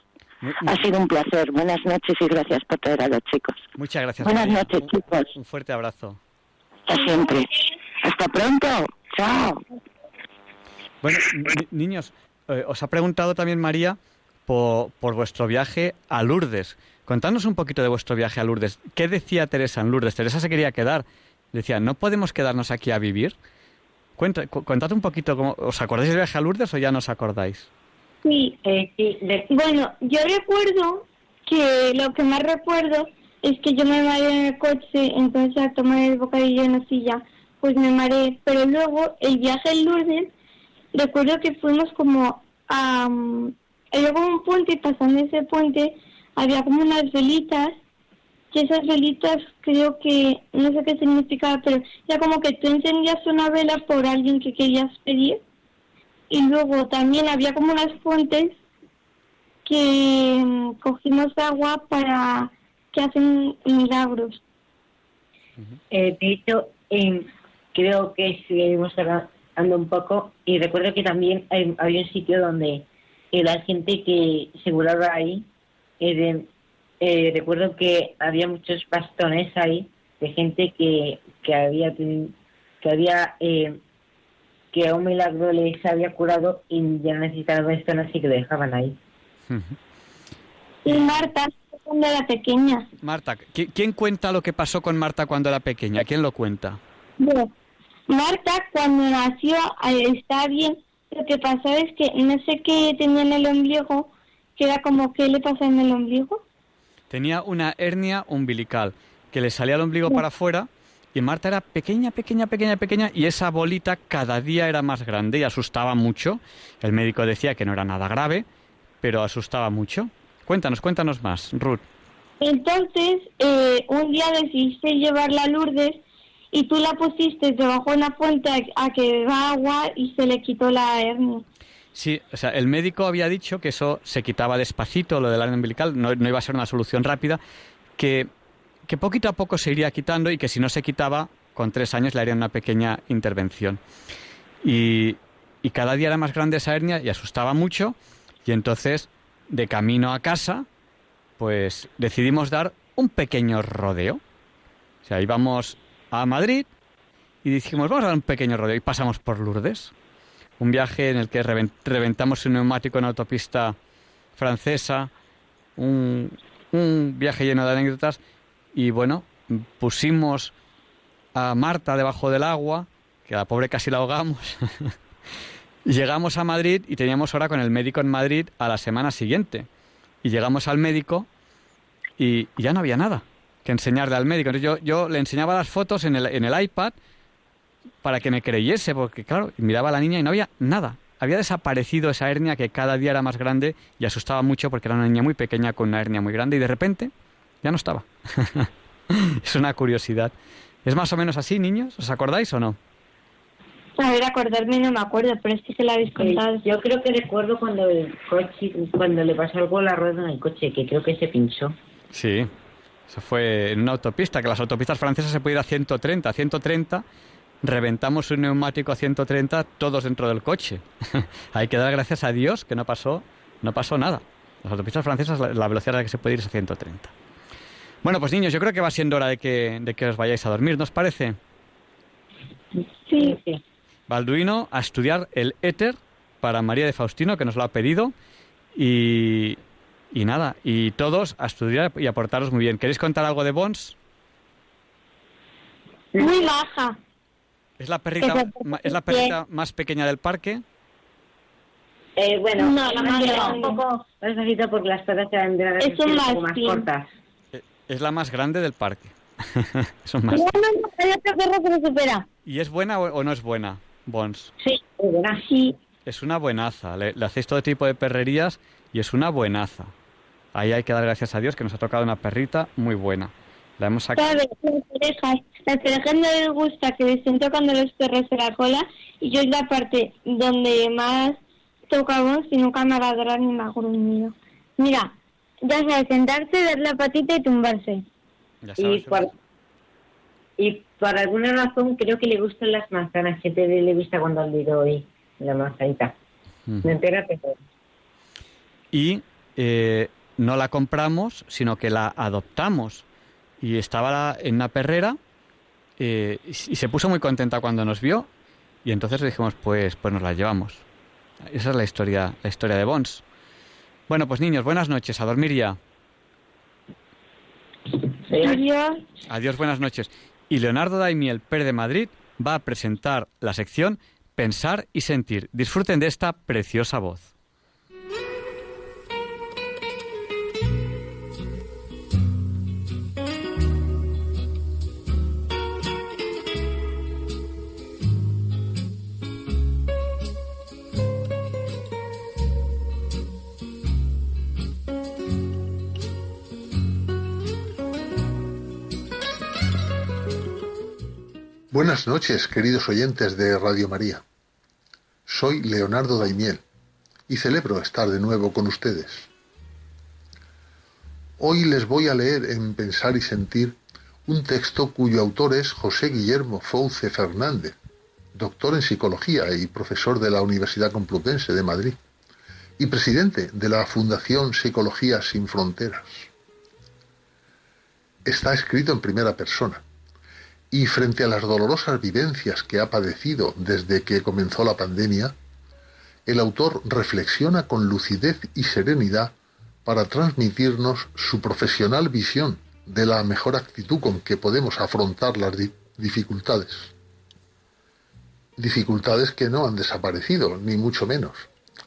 Ha sido un placer. Buenas noches y gracias por traer a los chicos. Muchas gracias. Buenas María. noches, chicos. Un fuerte abrazo. Hasta siempre. Hasta pronto. Chao. Bueno, ni- niños, eh, os ha preguntado también María por, por vuestro viaje a Lourdes. Contadnos un poquito de vuestro viaje a Lourdes. ¿Qué decía Teresa en Lourdes? Teresa se quería quedar. Decía, ¿no podemos quedarnos aquí a vivir? Cuenta, cu- contad un poquito, cómo, ¿os acordáis del viaje a Lourdes o ya no os acordáis? Sí, Eh, bueno, yo recuerdo que lo que más recuerdo es que yo me mareé en el coche, entonces al tomar el bocadillo en la silla, pues me mareé. Pero luego el viaje en Lourdes, recuerdo que fuimos como a... mm, había como un puente y pasando ese puente había como unas velitas, que esas velitas creo que, no sé qué significaba, pero ya como que tú encendías una vela por alguien que querías pedir y luego también había como unas fuentes que mm, cogimos agua para que hacen milagros. Eh, de hecho, em, creo que seguimos hablando un poco y recuerdo que también em, había un sitio donde eh, la gente que se curaba ahí, eh, de- eh, recuerdo que había muchos bastones ahí de gente que, que había que había eh, que a un milagro les había curado y ya necesitaban bastones así que lo dejaban ahí. Y Marta, cuando era pequeña, Marta, ¿qui- ¿quién cuenta lo que pasó con Marta cuando era pequeña? ¿Quién lo cuenta? bueno, Marta cuando nació eh, está bien, lo que pasó es que no sé qué tenía en el ombligo, que era como que le pasó en el ombligo. Tenía una hernia umbilical que le salía el ombligo para afuera y Marta era pequeña, pequeña, pequeña, pequeña y esa bolita cada día era más grande y asustaba mucho. El médico decía que no era nada grave, pero asustaba mucho. Cuéntanos, cuéntanos más, Ruth. Entonces, eh, un día decidiste llevarla a Lourdes y tú la pusiste debajo de una fuente a, que beba agua y se le quitó la hernia. Sí, o sea, el médico había dicho que eso se quitaba despacito, lo del hernia umbilical, no, no iba a ser una solución rápida, que, que poquito a poco se iría quitando y que si no se quitaba, con tres años le harían una pequeña intervención. Y, y cada día era más grande esa hernia y asustaba mucho. Y entonces, de camino a casa, pues decidimos dar un pequeño rodeo. O sea, íbamos a Madrid y dijimos, vamos a dar un pequeño rodeo y pasamos por Lourdes. Un viaje en el que reven- reventamos un neumático en autopista francesa, un, un viaje lleno de anécdotas y bueno, pusimos a Marta debajo del agua, que a la pobre casi la ahogamos. Llegamos a Madrid y teníamos hora con el médico en Madrid a la semana siguiente. Y llegamos al médico y, ya no había nada que enseñarle al médico. Yo, yo le enseñaba las fotos en el, en el iPad para que me creyese, porque claro, miraba a la niña y no había nada. Había desaparecido esa hernia que cada día era más grande y asustaba mucho porque era una niña muy pequeña con una hernia muy grande y de repente ya no estaba. es una curiosidad. ¿Es más o menos así, niños? ¿Os acordáis o no? A ver, acordarme no me acuerdo, pero es que se la habéis contado. Yo creo que recuerdo cuando el coche, cuando le pasó algo a la rueda en el coche, que creo que se pinchó. Sí, eso fue en una autopista, que las autopistas francesas se puede ir a 130, a 130, reventamos un neumático a 130 todos dentro del coche. Hay que dar gracias a Dios que no pasó, no pasó nada. Las autopistas francesas, la, la velocidad a la que se puede ir es a 130. Bueno, pues niños, yo creo que va siendo hora de que, de que os vayáis a dormir, ¿nos parece? Sí. sí. Balduino a estudiar el éter para María de Faustino, que nos lo ha pedido. Y, y nada, y todos a estudiar y a portaros muy bien. ¿Queréis contar algo de Bons? Muy baja. ¿Es la perrita, ¿es la perrita más pequeña del parque? Eh, bueno, No, la más un poco más bajita porque las patas eran de Es un un poco más cortas. Es la más grande del parque. Son más. no, no, lo supera. ¿Y es buena o, o no es buena, Bons? Sí, muy buena. Sí. Es una buenaza. Le, le hacéis todo tipo de perrerías y es una buenaza. Ahí hay que dar gracias a Dios que nos ha tocado una perrita muy buena. La hemos sacado. Las orejas. No les gusta que le estén tocando los perros de la cola y yo es la parte donde más tocamos y nunca me ha ni me ha gruñido. Mira, ya sabes, sentarse, dar la patita y tumbarse. Ya Y sabes. por, y por alguna razón creo que le gustan las manzanas. Siempre le gusta cuando le doy la manzanita. Ujú. Me entera pero Y eh, no la compramos, sino que la adoptamos. Y estaba en una perrera eh, y se puso muy contenta cuando nos vio y entonces dijimos, pues, pues nos la llevamos. Esa es la historia, la historia de Bons. Bueno, pues niños, buenas noches, a dormir ya. Adiós. Adiós, buenas noches. Y Leonardo Daimiel, Per de Madrid, va a presentar la sección Pensar y Sentir. Disfruten de esta preciosa voz. Buenas noches, queridos oyentes de Radio María. Soy Leonardo Daimiel y celebro estar de nuevo con ustedes. Hoy les voy a leer en Pensar y Sentir un texto cuyo autor es José Guillermo Fouce Fernández, doctor en psicología y profesor de la Universidad Complutense de Madrid y presidente de la Fundación Psicología Sin Fronteras. Está escrito en primera persona y frente a las dolorosas vivencias que ha padecido desde que comenzó la pandemia, el autor reflexiona con lucidez y serenidad para transmitirnos su profesional visión de la mejor actitud con que podemos afrontar las dificultades. Dificultades que no han desaparecido, ni mucho menos,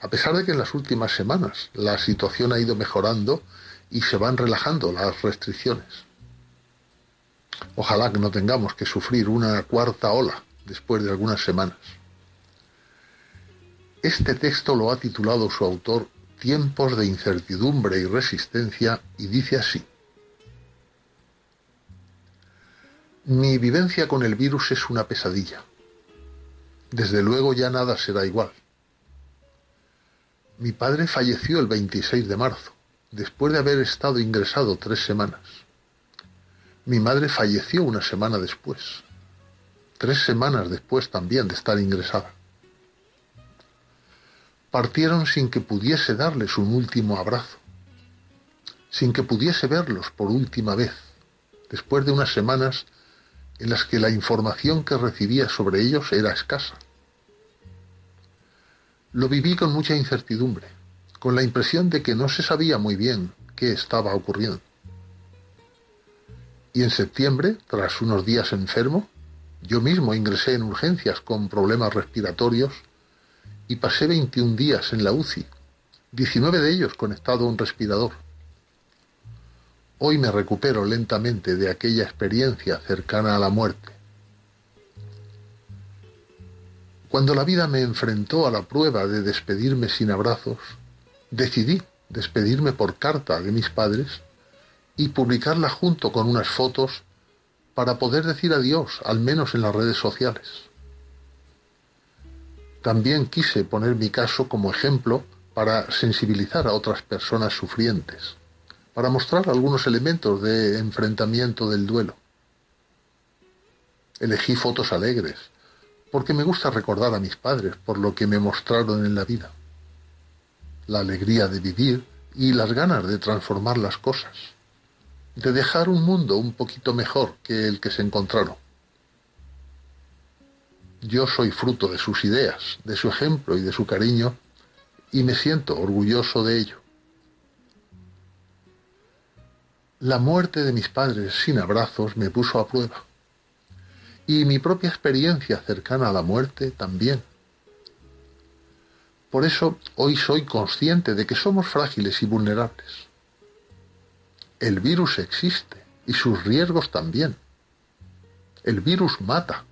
a pesar de que en las últimas semanas la situación ha ido mejorando y se van relajando las restricciones. Ojalá que no tengamos que sufrir una cuarta ola después de algunas semanas. Este texto lo ha titulado su autor Tiempos de incertidumbre y resistencia y dice así. Mi vivencia con el virus es una pesadilla. Desde luego ya nada será igual. Mi padre falleció el 26 de marzo, después de haber estado ingresado tres semanas. Mi madre falleció una semana después, tres semanas después también de estar ingresada. Partieron sin que pudiese darles un último abrazo, sin que pudiese verlos por última vez, después de unas semanas en las que la información que recibía sobre ellos era escasa. Lo viví con mucha incertidumbre, con la impresión de que no se sabía muy bien qué estaba ocurriendo. Y en septiembre, tras unos días enfermo, yo mismo ingresé en urgencias con problemas respiratorios y pasé 21 días en la UCI, 19 de ellos conectado a un respirador. Hoy me recupero lentamente de aquella experiencia cercana a la muerte. Cuando la vida me enfrentó a la prueba de despedirme sin abrazos, decidí despedirme por carta de mis padres y publicarla junto con unas fotos para poder decir adiós, al menos en las redes sociales. También quise poner mi caso como ejemplo para sensibilizar a otras personas sufrientes, para mostrar algunos elementos de enfrentamiento del duelo. Elegí fotos alegres, porque me gusta recordar a mis padres por lo que me mostraron en la vida. La alegría de vivir y las ganas de transformar las cosas de dejar un mundo un poquito mejor que el que se encontraron. Yo soy fruto de sus ideas, de su ejemplo y de su cariño, y me siento orgulloso de ello. La muerte de mis padres sin abrazos me puso a prueba, y mi propia experiencia cercana a la muerte también. Por eso hoy soy consciente de que somos frágiles y vulnerables el virus existe y sus riesgos también. El virus mata.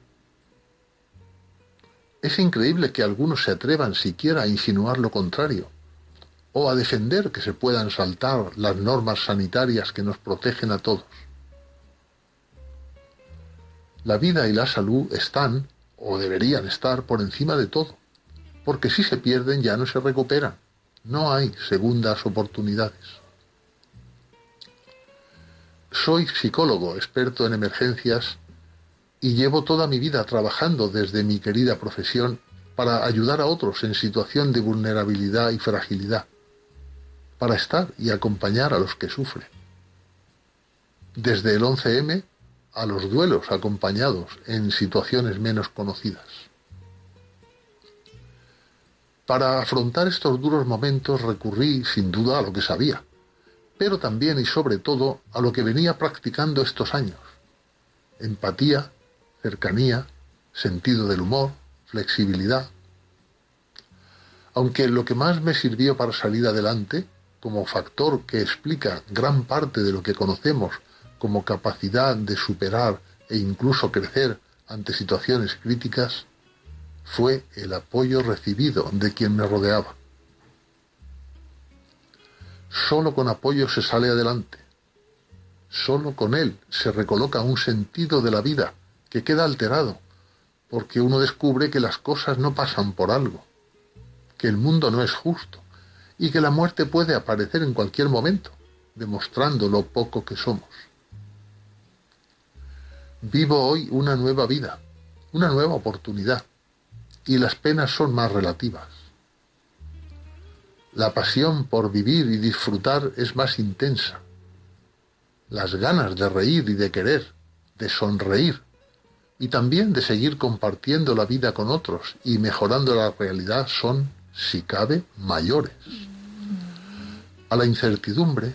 Es increíble que algunos se atrevan siquiera a insinuar lo contrario o a defender que se puedan saltar las normas sanitarias que nos protegen a todos. La vida y la salud están, o deberían estar, por encima de todo, porque si se pierden ya no se recuperan. No hay segundas oportunidades. Soy psicólogo, experto en emergencias, y llevo toda mi vida trabajando desde mi querida profesión para ayudar a otros en situación de vulnerabilidad y fragilidad. para estar y acompañar a los que sufren. Desde el 11M a los duelos acompañados en situaciones menos conocidas. Para afrontar estos duros momentos recurrí sin duda a lo que sabía, pero también y sobre todo a lo que venía practicando estos años. Empatía, cercanía, sentido del humor, flexibilidad. Aunque lo que más me sirvió para salir adelante, como factor que explica gran parte de lo que conocemos como capacidad de superar e incluso crecer ante situaciones críticas, fue el apoyo recibido de quien me rodeaba. Solo con apoyo se sale adelante. Solo con él se recoloca un sentido de la vida que queda alterado, porque uno descubre que las cosas no pasan por algo, que el mundo no es justo y que la muerte puede aparecer en cualquier momento, demostrando lo poco que somos. Vivo hoy una nueva vida, una nueva oportunidad, y las penas son más relativas. La pasión por vivir y disfrutar es más intensa. Las ganas de reír y de querer, de sonreír, y también de seguir compartiendo la vida con otros y mejorando la realidad son, si cabe, mayores. A la incertidumbre,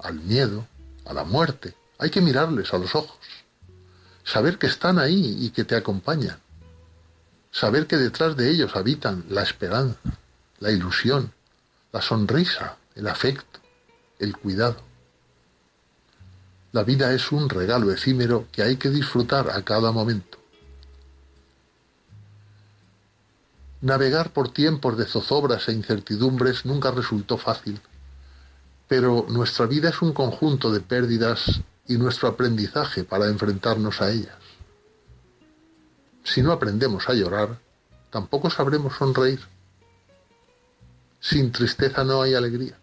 al miedo, a la muerte, hay que mirarles a los ojos, saber que están ahí y que te acompañan, saber que detrás de ellos habitan la esperanza, la ilusión, la sonrisa, el afecto, el cuidado. La vida es un regalo efímero que hay que disfrutar a cada momento. Navegar por tiempos de zozobras e incertidumbres nunca resultó fácil, pero nuestra vida es un conjunto de pérdidas y nuestro aprendizaje para enfrentarnos a ellas. Si no aprendemos a llorar, tampoco sabremos sonreír. Sin tristeza no hay alegría.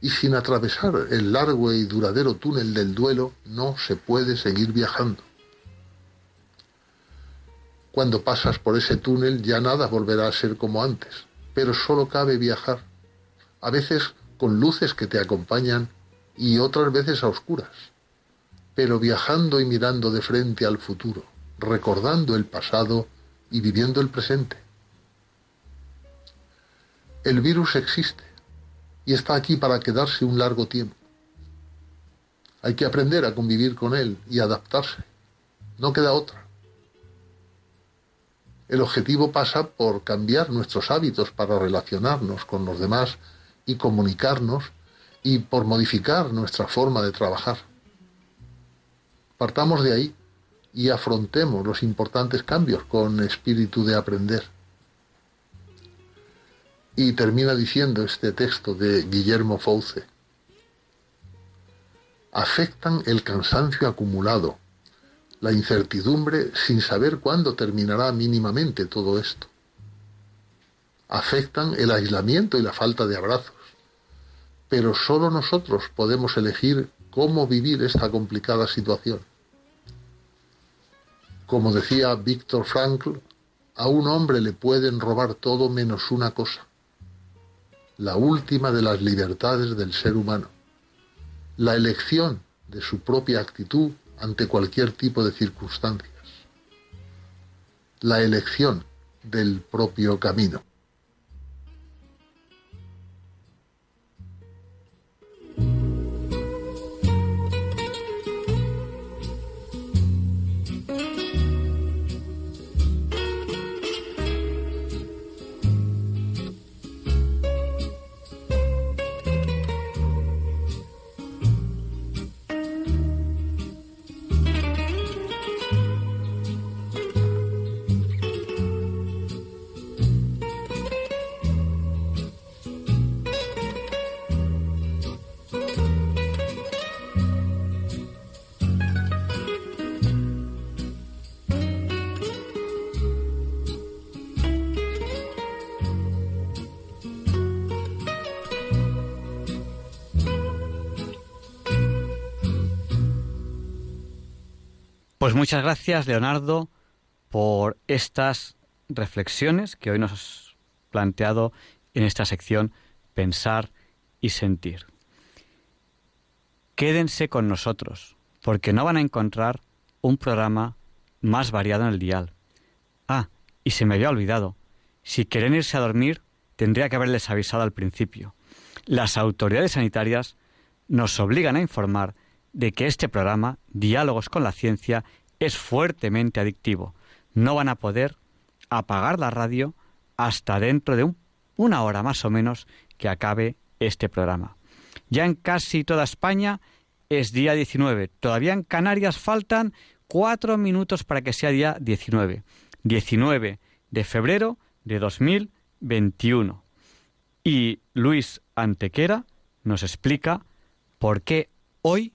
Y sin atravesar el largo y duradero túnel del duelo no se puede seguir viajando. Cuando pasas por ese túnel ya nada volverá a ser como antes, pero solo cabe viajar, a veces con luces que te acompañan y otras veces a oscuras, pero viajando y mirando de frente al futuro recordando el pasado y viviendo el presente. El virus existe y está aquí para quedarse un largo tiempo. Hay que aprender a convivir con él y adaptarse. No queda otra. El objetivo pasa por cambiar nuestros hábitos para relacionarnos con los demás y comunicarnos y por modificar nuestra forma de trabajar. Partamos de ahí y afrontemos los importantes cambios con espíritu de aprender. Y termina diciendo este texto de Guillermo Fauce. Afectan el cansancio acumulado, la incertidumbre sin saber cuándo terminará mínimamente todo esto. Afectan el aislamiento y la falta de abrazos. Pero solo nosotros podemos elegir cómo vivir esta complicada situación. Como decía Víctor Frankl, a un hombre le pueden robar todo menos una cosa, la última de las libertades del ser humano, la elección de su propia actitud ante cualquier tipo de circunstancias, la elección del propio camino. Pues muchas gracias, Leonardo, por estas reflexiones que hoy nos has planteado en esta sección Pensar y sentir. Quédense con nosotros, porque no van a encontrar un programa más variado en el dial. Ah, y se me había olvidado. Si quieren irse a dormir, tendría que haberles avisado al principio. Las autoridades sanitarias nos obligan a informar de que este programa, Diálogos con la Ciencia, es fuertemente adictivo. No van a poder apagar la radio hasta dentro de una hora más o menos que acabe este programa. Ya en casi toda España es día 19. Todavía en Canarias faltan cuatro minutos para que sea día 19. 19 de febrero de 2021. Y Luis Antequera nos explica por qué hoy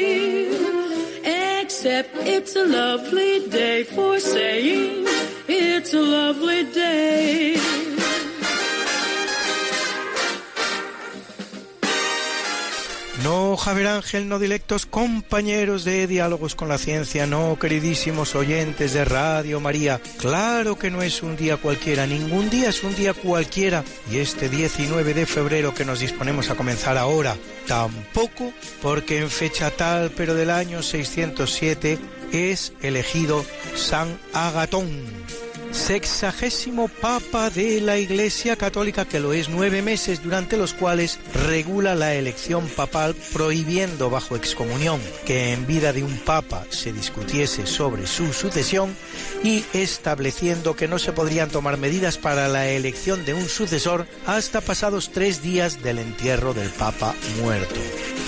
Except it's a lovely day for saying it's a lovely day. Javier Ángel, no directos compañeros de Diálogos con la Ciencia, no, queridísimos oyentes de Radio María. Claro que no es un día cualquiera, ningún día es un día cualquiera. Y este 19 de febrero que nos disponemos a comenzar ahora, tampoco, porque en fecha tal, pero del año 607, es elegido San Agatón sexagésimo papa de la Iglesia Católica, que lo es nueve meses durante los cuales regula la elección papal, prohibiendo bajo excomunión que en vida de un papa se discutiese sobre su sucesión y estableciendo que no se podrían tomar medidas para la elección de un sucesor hasta pasados tres días del entierro del papa muerto.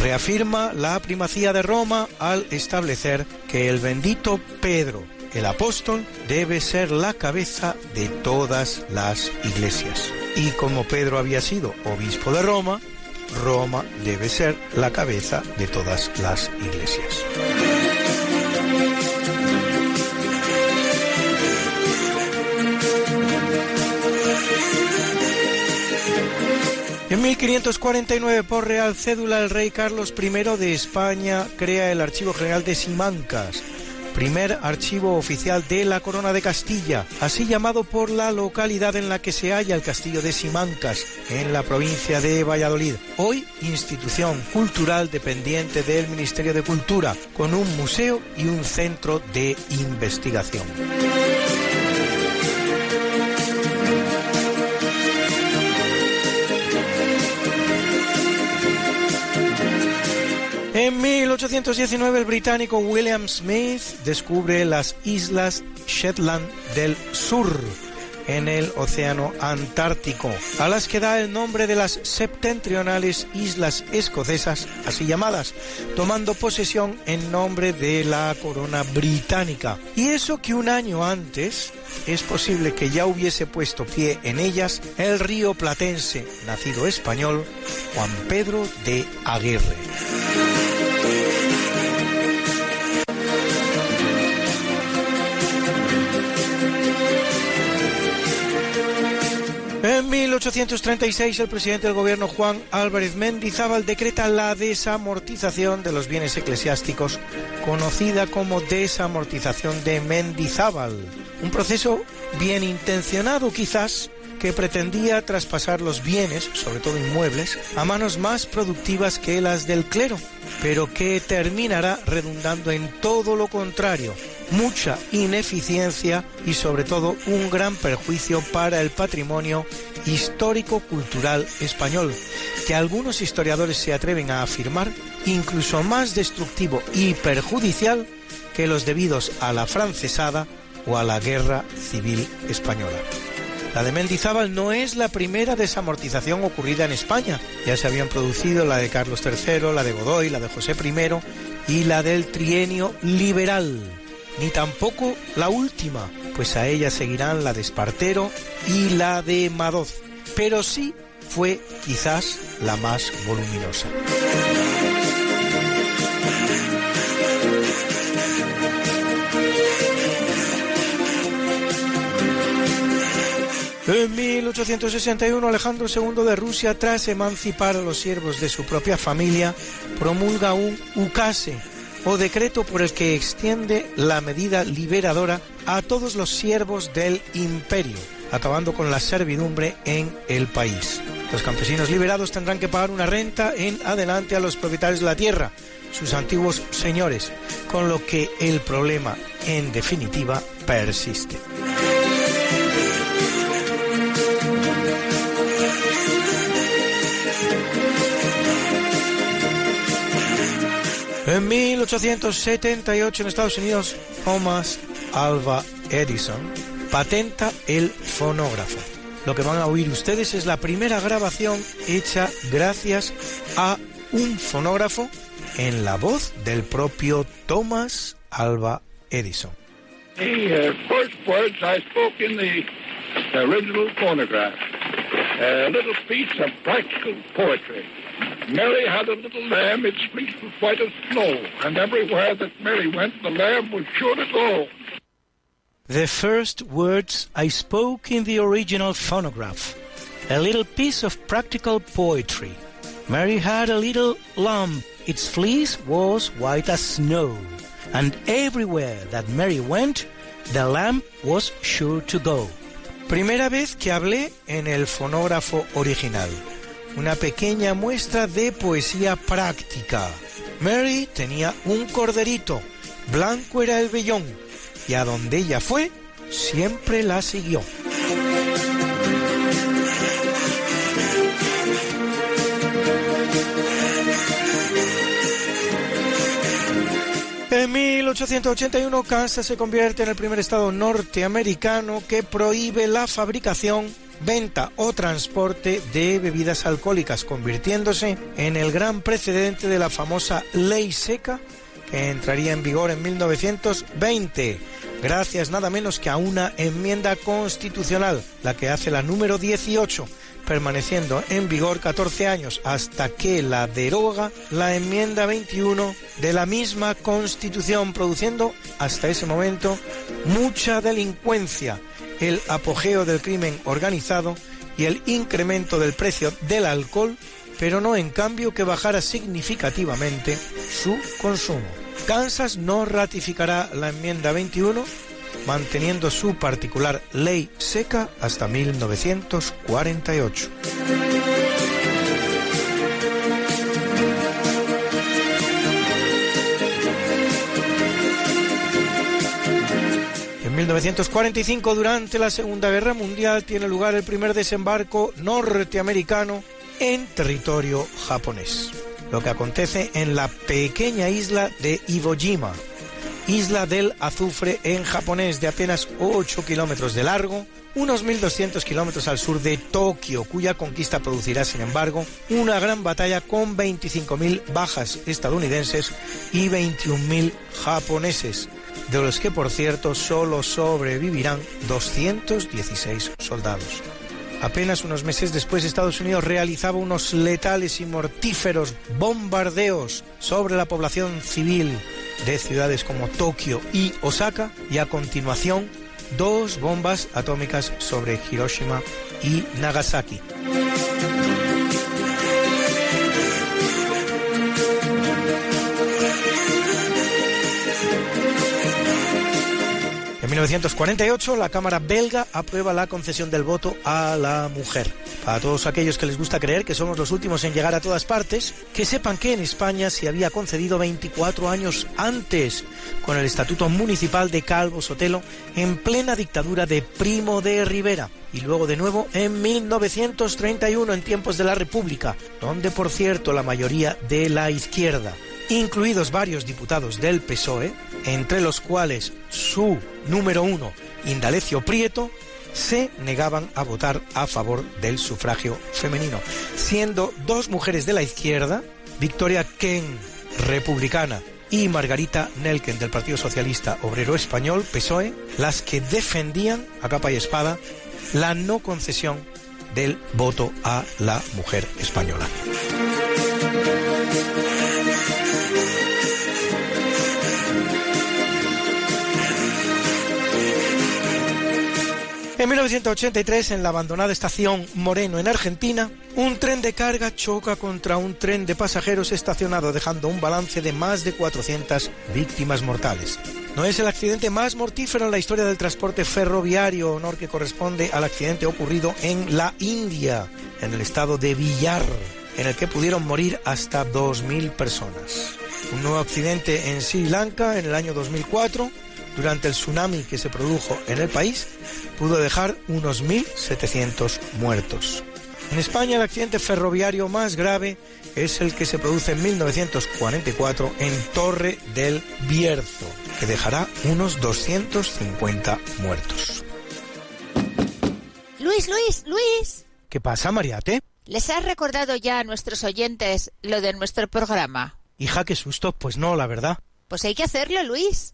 Reafirma la primacía de Roma al establecer que el bendito Pedro, el apóstol debe ser la cabeza de todas las iglesias. Y como Pedro había sido obispo de Roma, Roma debe ser la cabeza de todas las iglesias. En 1549, por Real Cédula, el rey Carlos I de España crea el Archivo General de Simancas, primer archivo oficial de la Corona de Castilla, así llamado por la localidad en la que se halla el castillo de Simancas, en la provincia de Valladolid. Hoy institución cultural dependiente del Ministerio de Cultura, con un museo y un centro de investigación. En 1819 el británico William Smith descubre las islas Shetland del Sur en el Océano Antártico, a las que da el nombre de las septentrionales islas escocesas, así llamadas, tomando posesión en nombre de la corona británica. Y eso que un año antes es posible que ya hubiese puesto pie en ellas el río platense, nacido español, Juan Pedro de Aguirre. En 1836 el presidente del gobierno Juan Álvarez Mendizábal decreta la desamortización de los bienes eclesiásticos, conocida como desamortización de Mendizábal. Un proceso bien intencionado quizás, que pretendía traspasar los bienes, sobre todo inmuebles, a manos más productivas que las del clero, pero que terminará redundando en todo lo contrario, mucha ineficiencia y sobre todo un gran perjuicio para el patrimonio histórico-cultural español, que algunos historiadores se atreven a afirmar incluso más destructivo y perjudicial que los debidos a la francesada o a la guerra civil española. La de Mendizábal no es la primera desamortización ocurrida en España. Ya se habían producido la de Carlos III, la de Godoy, la de José I y la del trienio liberal. Ni tampoco la última, pues a ella seguirán la de Espartero y la de Madoz. Pero sí fue quizás la más voluminosa. En 1861 Alejandro II de Rusia, tras emancipar a los siervos de su propia familia, promulga un ukase o decreto por el que extiende la medida liberadora a todos los siervos del imperio, acabando con la servidumbre en el país. Los campesinos liberados tendrán que pagar una renta en adelante a los propietarios de la tierra, sus antiguos señores, con lo que el problema, en definitiva, persiste. En 1878 en Estados Unidos, Thomas Alva Edison patenta el fonógrafo. Lo que van a oír ustedes es la primera grabación hecha gracias a un fonógrafo en la voz del propio Thomas Alva Edison. The uh, first words I spoke in the original phonograph, a little piece of practical poetry. Mary had a little lamb, its fleece was white as snow, and everywhere that Mary went, the lamb was sure to go. The first words I spoke in the original phonograph. A little piece of practical poetry. Mary had a little lamb, its fleece was white as snow, and everywhere that Mary went, the lamb was sure to go. Primera vez que hablé en el fonógrafo original. Una pequeña muestra de poesía práctica. Mary tenía un corderito, blanco era el vellón, y a donde ella fue, siempre la siguió. En 1881 Kansas se convierte en el primer estado norteamericano que prohíbe la fabricación venta o transporte de bebidas alcohólicas, convirtiéndose en el gran precedente de la famosa ley seca que entraría en vigor en 1920, gracias nada menos que a una enmienda constitucional, la que hace la número 18, permaneciendo en vigor 14 años hasta que la deroga la enmienda 21 de la misma constitución, produciendo hasta ese momento mucha delincuencia el apogeo del crimen organizado y el incremento del precio del alcohol, pero no en cambio que bajara significativamente su consumo. Kansas no ratificará la enmienda 21, manteniendo su particular ley seca hasta 1948. 1945, durante la Segunda Guerra Mundial, tiene lugar el primer desembarco norteamericano en territorio japonés. Lo que acontece en la pequeña isla de Iwo Jima, isla del azufre en japonés de apenas 8 kilómetros de largo, unos 1.200 kilómetros al sur de Tokio, cuya conquista producirá, sin embargo, una gran batalla con 25.000 bajas estadounidenses y 21.000 japoneses, de los que por cierto solo sobrevivirán 216 soldados. Apenas unos meses después Estados Unidos realizaba unos letales y mortíferos bombardeos sobre la población civil de ciudades como Tokio y Osaka y a continuación dos bombas atómicas sobre Hiroshima y Nagasaki. 1948 la Cámara belga aprueba la concesión del voto a la mujer. Para todos aquellos que les gusta creer que somos los últimos en llegar a todas partes, que sepan que en España se había concedido 24 años antes, con el Estatuto Municipal de Calvo Sotelo, en plena dictadura de Primo de Rivera, y luego de nuevo en 1931 en tiempos de la República, donde por cierto la mayoría de la izquierda, incluidos varios diputados del PSOE, entre los cuales su número uno, Indalecio Prieto, se negaban a votar a favor del sufragio femenino, siendo dos mujeres de la izquierda, Victoria Ken, republicana, y Margarita Nelken del Partido Socialista Obrero Español, PSOE, las que defendían a capa y espada la no concesión del voto a la mujer española. En 1983, en la abandonada estación Moreno, en Argentina, un tren de carga choca contra un tren de pasajeros estacionado, dejando un balance de más de 400 víctimas mortales. No es el accidente más mortífero en la historia del transporte ferroviario, honor que corresponde al accidente ocurrido en la India, en el estado de Villar, en el que pudieron morir hasta 2.000 personas. Un nuevo accidente en Sri Lanka en el año 2004 durante el tsunami que se produjo en el país, pudo dejar unos 1.700 muertos. En España el accidente ferroviario más grave es el que se produce en 1944 en Torre del Bierzo, que dejará unos 250 muertos. Luis, Luis, Luis. ¿Qué pasa, Mariate? ¿Les has recordado ya a nuestros oyentes lo de nuestro programa? Hija, qué susto. Pues no, la verdad. Pues hay que hacerlo, Luis.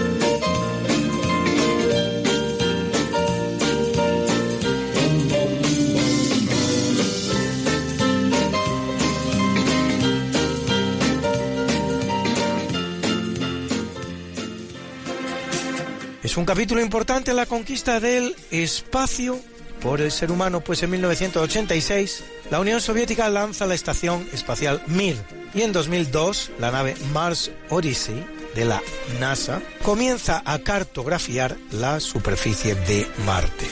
Es un capítulo importante en la conquista del espacio por el ser humano, pues en 1986 la Unión Soviética lanza la estación espacial Mir y en 2002 la nave Mars Odyssey de la NASA comienza a cartografiar la superficie de Marte.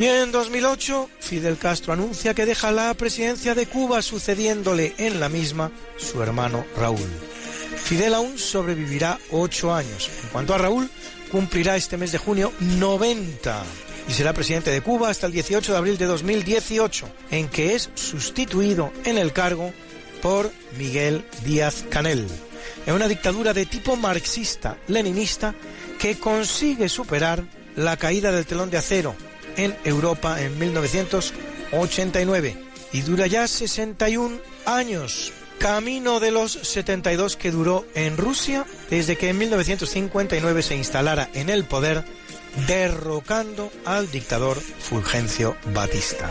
Y en 2008, Fidel Castro anuncia que deja la presidencia de Cuba sucediéndole en la misma su hermano Raúl. Fidel aún sobrevivirá ocho años. En cuanto a Raúl, cumplirá este mes de junio 90 y será presidente de Cuba hasta el 18 de abril de 2018, en que es sustituido en el cargo por Miguel Díaz Canel, en una dictadura de tipo marxista-leninista que consigue superar la caída del telón de acero en Europa en 1989 y dura ya 61 años. Camino de los 72 que duró en Rusia desde que en 1959 se instalara en el poder derrocando al dictador Fulgencio Batista.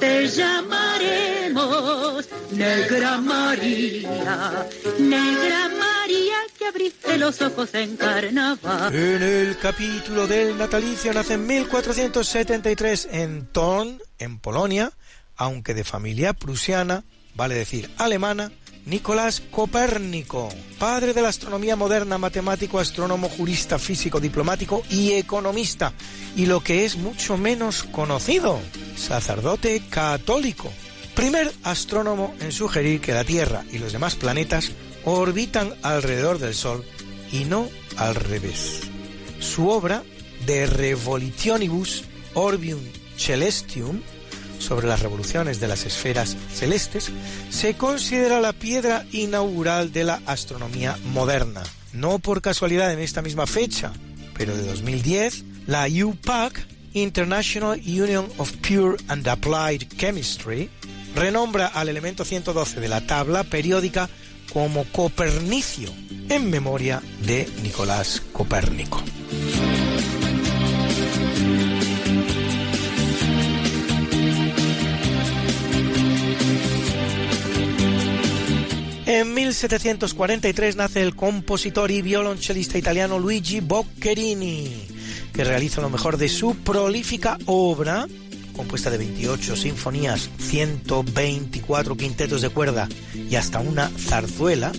Te llamaremos Negra María, Negra María que abriste los ojos en carnaval. En el capítulo del natalicio nace en 1473 en Thorn, en Polonia, aunque de familia prusiana, vale decir alemana, Nicolás Copérnico, padre de la astronomía moderna, matemático, astrónomo, jurista, físico, diplomático y economista, y lo que es mucho menos conocido, sacerdote católico. Primer astrónomo en sugerir que la Tierra y los demás planetas orbitan alrededor del Sol y no al revés. Su obra De Revolitionibus Orbium Celestium sobre las revoluciones de las esferas celestes, se considera la piedra inaugural de la astronomía moderna. No por casualidad en esta misma fecha, pero de 2010, la UPAC International Union of Pure and Applied Chemistry renombra al elemento 112 de la tabla periódica como Copernicio, en memoria de Nicolás Copérnico. En 1743 nace el compositor y violonchelista italiano Luigi Boccherini, que realiza lo mejor de su prolífica obra, compuesta de 28 sinfonías, 124 quintetos de cuerda y hasta una zarzuela,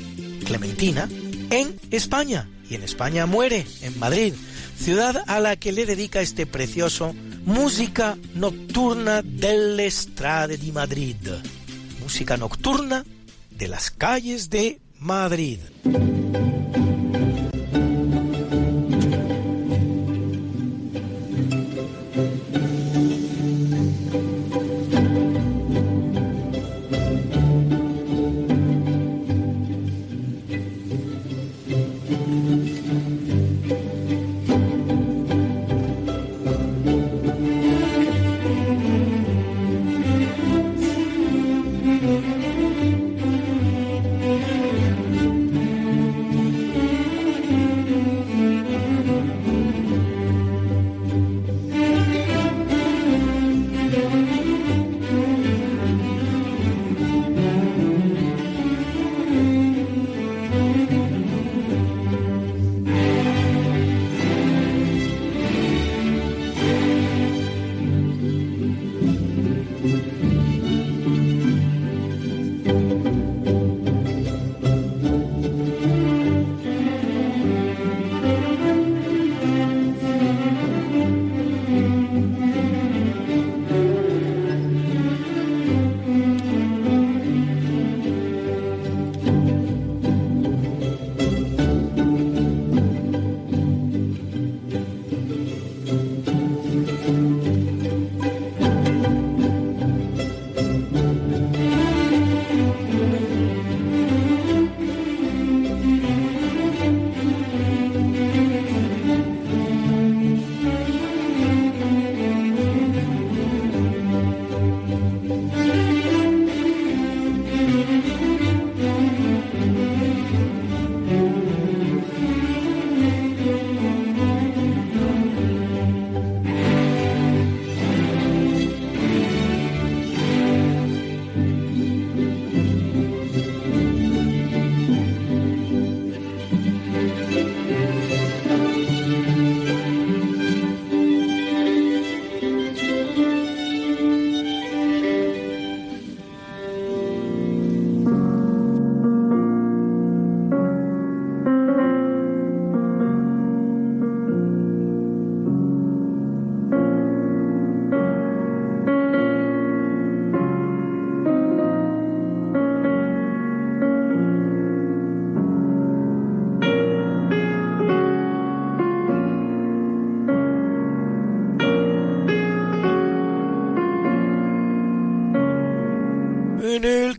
Clementina, en España. Y en España muere, en Madrid, ciudad a la que le dedica este precioso Música Nocturna delle Strade di Madrid. Música nocturna de las calles de Madrid.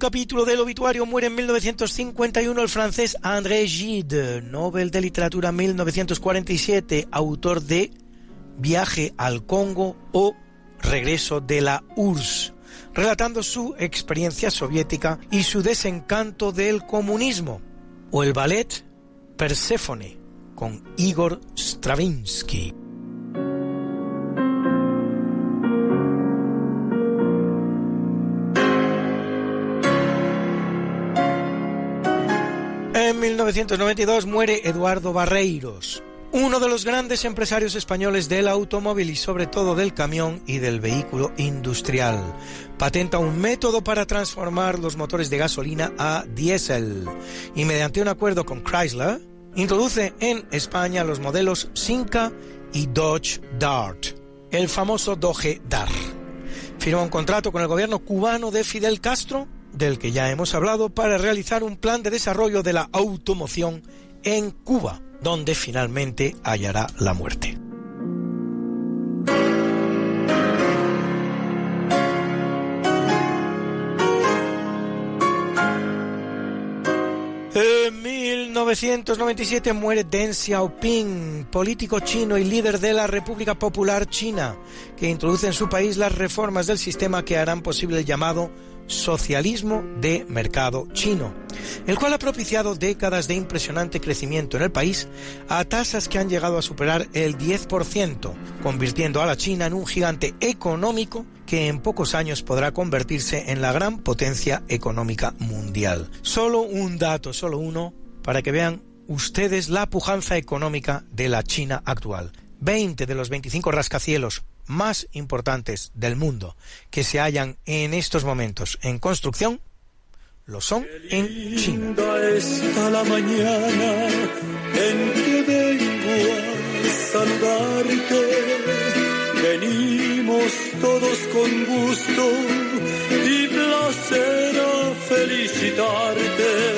Capítulo del obituario muere en 1951 el francés André Gide, Nobel de Literatura 1947, autor de Viaje al Congo o Regreso de la URSS, relatando su experiencia soviética y su desencanto del comunismo, o el ballet Perséfone con Igor Stravinsky. En 1992 muere Eduardo Barreiros, uno de los grandes empresarios españoles del automóvil y sobre todo del camión y del vehículo industrial. Patenta un método para transformar los motores de gasolina a diésel y mediante un acuerdo con Chrysler introduce en España los modelos Sinca y Dodge Dart, el famoso Dodge Dart. Firma un contrato con el gobierno cubano de Fidel Castro del que ya hemos hablado, para realizar un plan de desarrollo de la automoción en Cuba, donde finalmente hallará la muerte. En 1997 muere Deng Xiaoping, político chino y líder de la República Popular China, que introduce en su país las reformas del sistema que harán posible el llamado socialismo de mercado chino, el cual ha propiciado décadas de impresionante crecimiento en el país a tasas que han llegado a superar el 10%, convirtiendo a la China en un gigante económico que en pocos años podrá convertirse en la gran potencia económica mundial. Solo un dato, solo uno, para que vean ustedes la pujanza económica de la China actual. 20 de los 25 rascacielos más importantes del mundo que se hallan en estos momentos en construcción lo son en China. Está la mañana en que vengo a saludarte. Venimos todos con gusto y placer a felicitarte.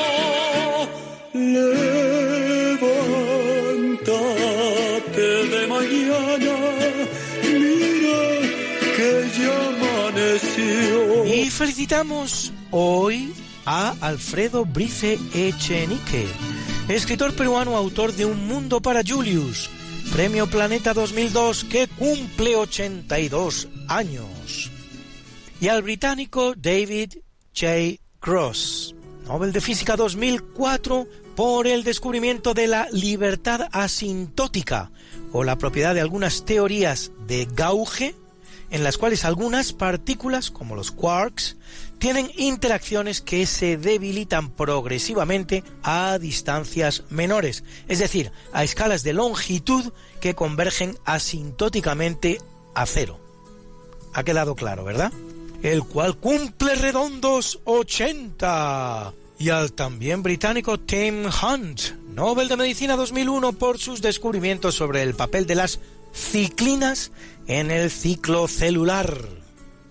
Felicitamos hoy a Alfredo Brice Echenique, escritor peruano autor de Un Mundo para Julius, Premio Planeta 2002 que cumple 82 años. Y al británico David J. Cross, Nobel de Física 2004 por el descubrimiento de la libertad asintótica o la propiedad de algunas teorías de gauge en las cuales algunas partículas, como los quarks, tienen interacciones que se debilitan progresivamente a distancias menores, es decir, a escalas de longitud que convergen asintóticamente a cero. Ha quedado claro, ¿verdad? El cual cumple redondos 80. Y al también británico Tim Hunt, Nobel de Medicina 2001 por sus descubrimientos sobre el papel de las ciclinas en el ciclo celular.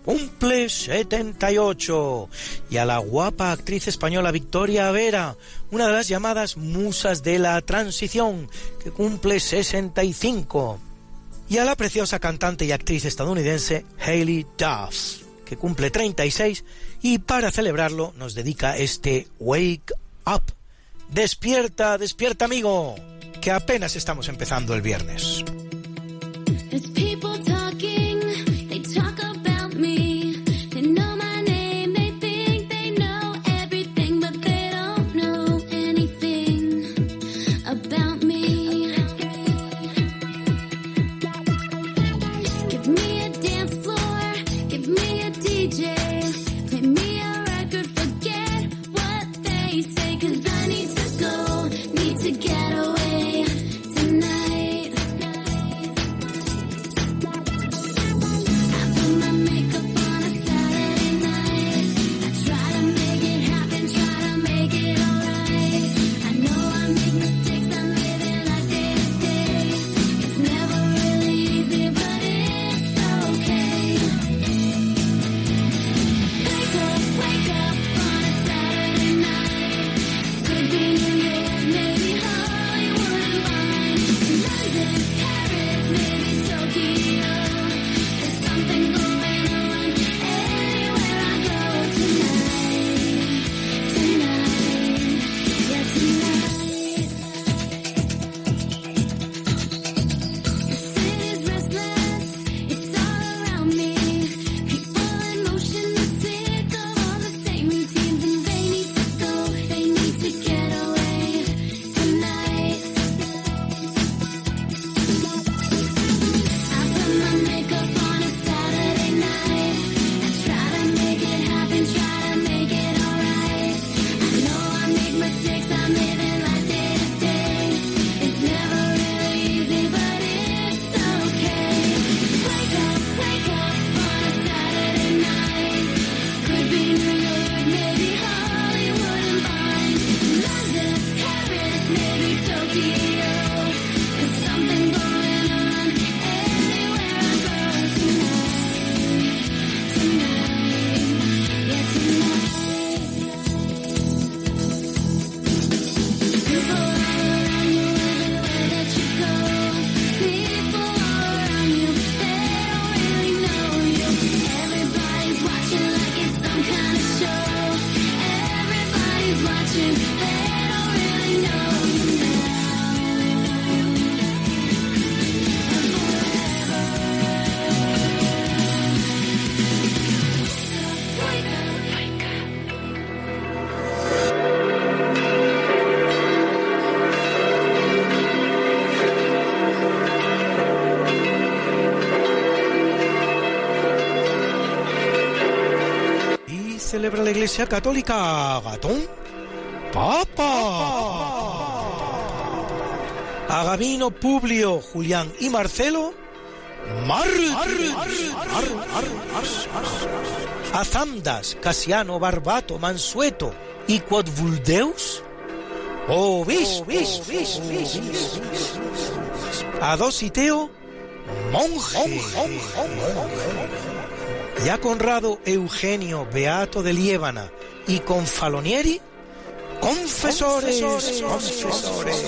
Cumple 78. Y a la guapa actriz española Victoria Vera, una de las llamadas musas de la transición, que cumple 65. Y a la preciosa cantante y actriz estadounidense Hailey Duff, que cumple 36 y para celebrarlo nos dedica este Wake Up. Despierta, despierta amigo, que apenas estamos empezando el viernes. Iglesia Católica Gatón Papa. A Gabino, Publio, Julián y Marcelo Mártires. A Zamdas, Casiano, Barbato, Mansueto y Quodvuldeus Obispos. A Dositeo Monje. Y a Conrado Eugenio Beato de Liébana y Confalonieri, confesores, confesores.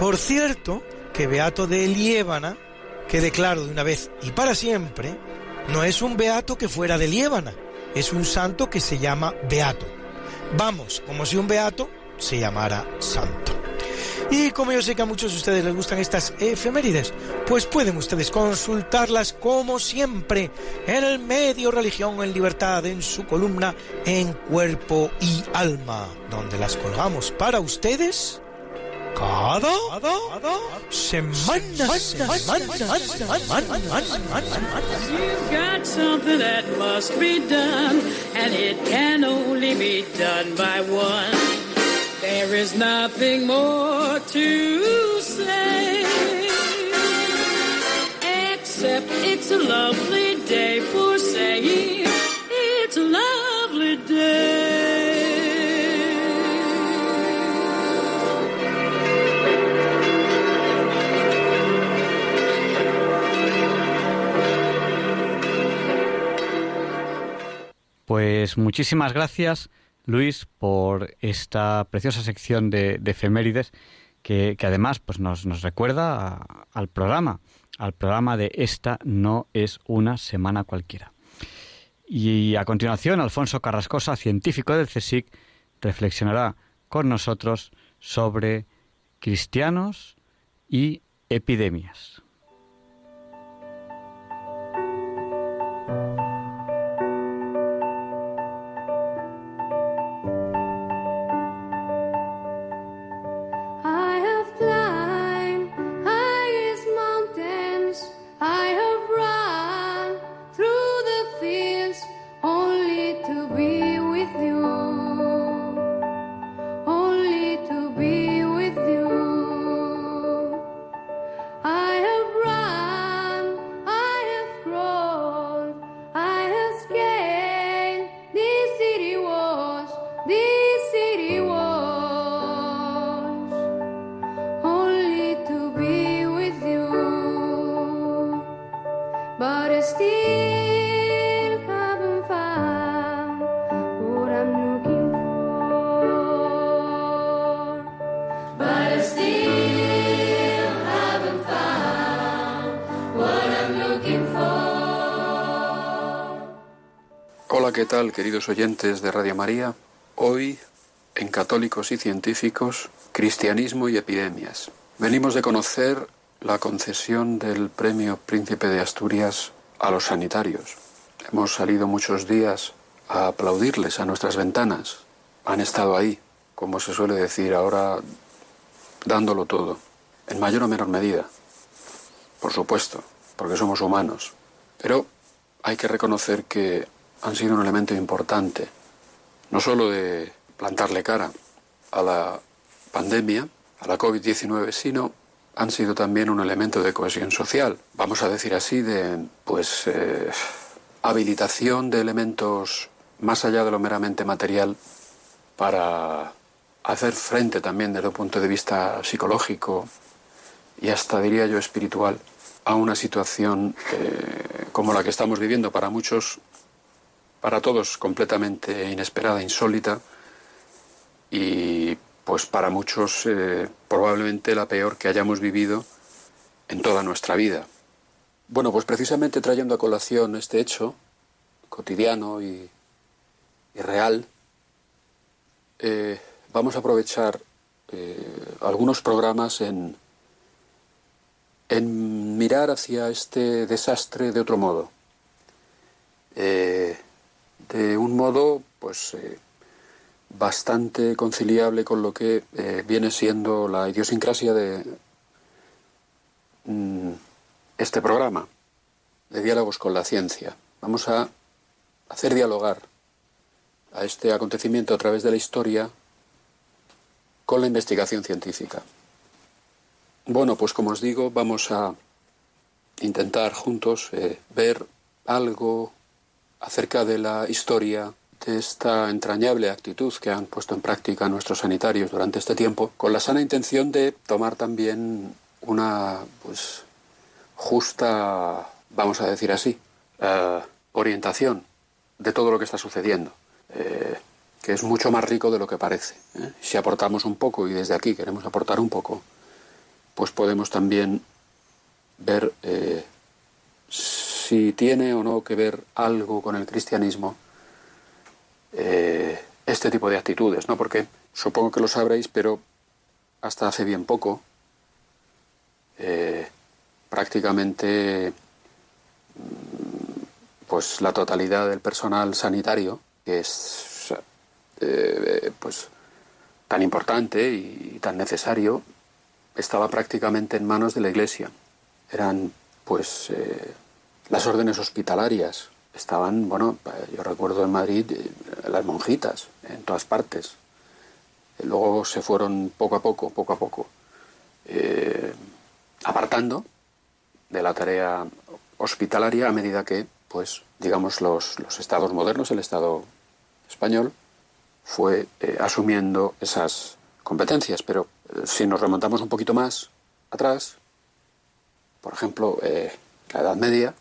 Por cierto, que Beato de Liébana, que declaro de una vez y para siempre, no es un beato que fuera de Liébana, es un santo que se llama Beato. Vamos, como si un beato se llamara santo. Y como yo sé que a muchos de ustedes les gustan estas efemérides, pues pueden ustedes consultarlas como siempre en el medio Religión en Libertad en su columna En Cuerpo y Alma, donde las colgamos para ustedes cada semana. You've got something that must be done, and it can only be done by one. There is nothing more to say, except it's a lovely day for saying it's a lovely day. Pues muchísimas gracias, Luis, por esta preciosa sección de, de efemérides que, además pues nos, recuerda al programa, al programa de Esta no es una semana cualquiera. Y a continuación, Alfonso Carrascosa, científico del CSIC, reflexionará con nosotros sobre cristianos y epidemias. Queridos oyentes de Radio María? Hoy, en Católicos y Científicos, Cristianismo y Epidemias. Venimos de conocer la concesión del Premio Príncipe de Asturias a los sanitarios. Hemos salido muchos días a aplaudirles a nuestras ventanas. Han estado ahí, como se suele decir ahora, dándolo todo, en mayor o menor medida. Por supuesto, porque somos humanos. Pero hay que reconocer que han sido un elemento importante, no solo de plantarle cara a la pandemia, a la COVID-19, sino han sido también un elemento de cohesión social, vamos a decir así, de pues eh, habilitación de elementos más allá de lo meramente material para hacer frente también desde un punto de vista psicológico y hasta diría yo espiritual a una situación eh, como la que estamos viviendo para muchos, para todos completamente inesperada, insólita y pues para muchos eh, probablemente la peor que hayamos vivido en toda nuestra vida. Bueno, pues precisamente trayendo a colación este hecho cotidiano y, y real, eh, vamos a aprovechar eh, algunos programas en, en mirar hacia este desastre de otro modo. Eh, de un modo, pues, eh, bastante conciliable con lo que eh, viene siendo la idiosincrasia de mm, este programa, de diálogos con la ciencia. Vamos a hacer dialogar a este acontecimiento a través de la historia con la investigación científica. Bueno, pues como os digo, vamos a intentar juntos eh, ver algo acerca de la historia de esta entrañable actitud que han puesto en práctica nuestros sanitarios durante este tiempo, con la sana intención de tomar también una pues justa, vamos a decir así, eh, orientación de todo lo que está sucediendo, eh, que es mucho más rico de lo que parece. ¿eh? Si aportamos un poco, y desde aquí queremos aportar un poco, pues podemos también ver si tiene o no que ver algo con el cristianismo eh, este tipo de actitudes, ¿no? Porque supongo que lo sabréis, pero hasta hace bien poco, eh, prácticamente mm, pues la totalidad del personal sanitario, que es eh, pues tan importante y tan necesario, estaba prácticamente en manos de la Iglesia. Eran pues las órdenes hospitalarias, estaban, bueno, yo recuerdo en Madrid eh, las monjitas en todas partes. Luego se fueron poco a poco, poco a poco, eh, apartando de la tarea hospitalaria a medida que, pues, digamos, los, los estados modernos, el Estado español, fue eh, asumiendo esas competencias. Pero eh, si nos remontamos un poquito más atrás, por ejemplo, eh, la Edad Media,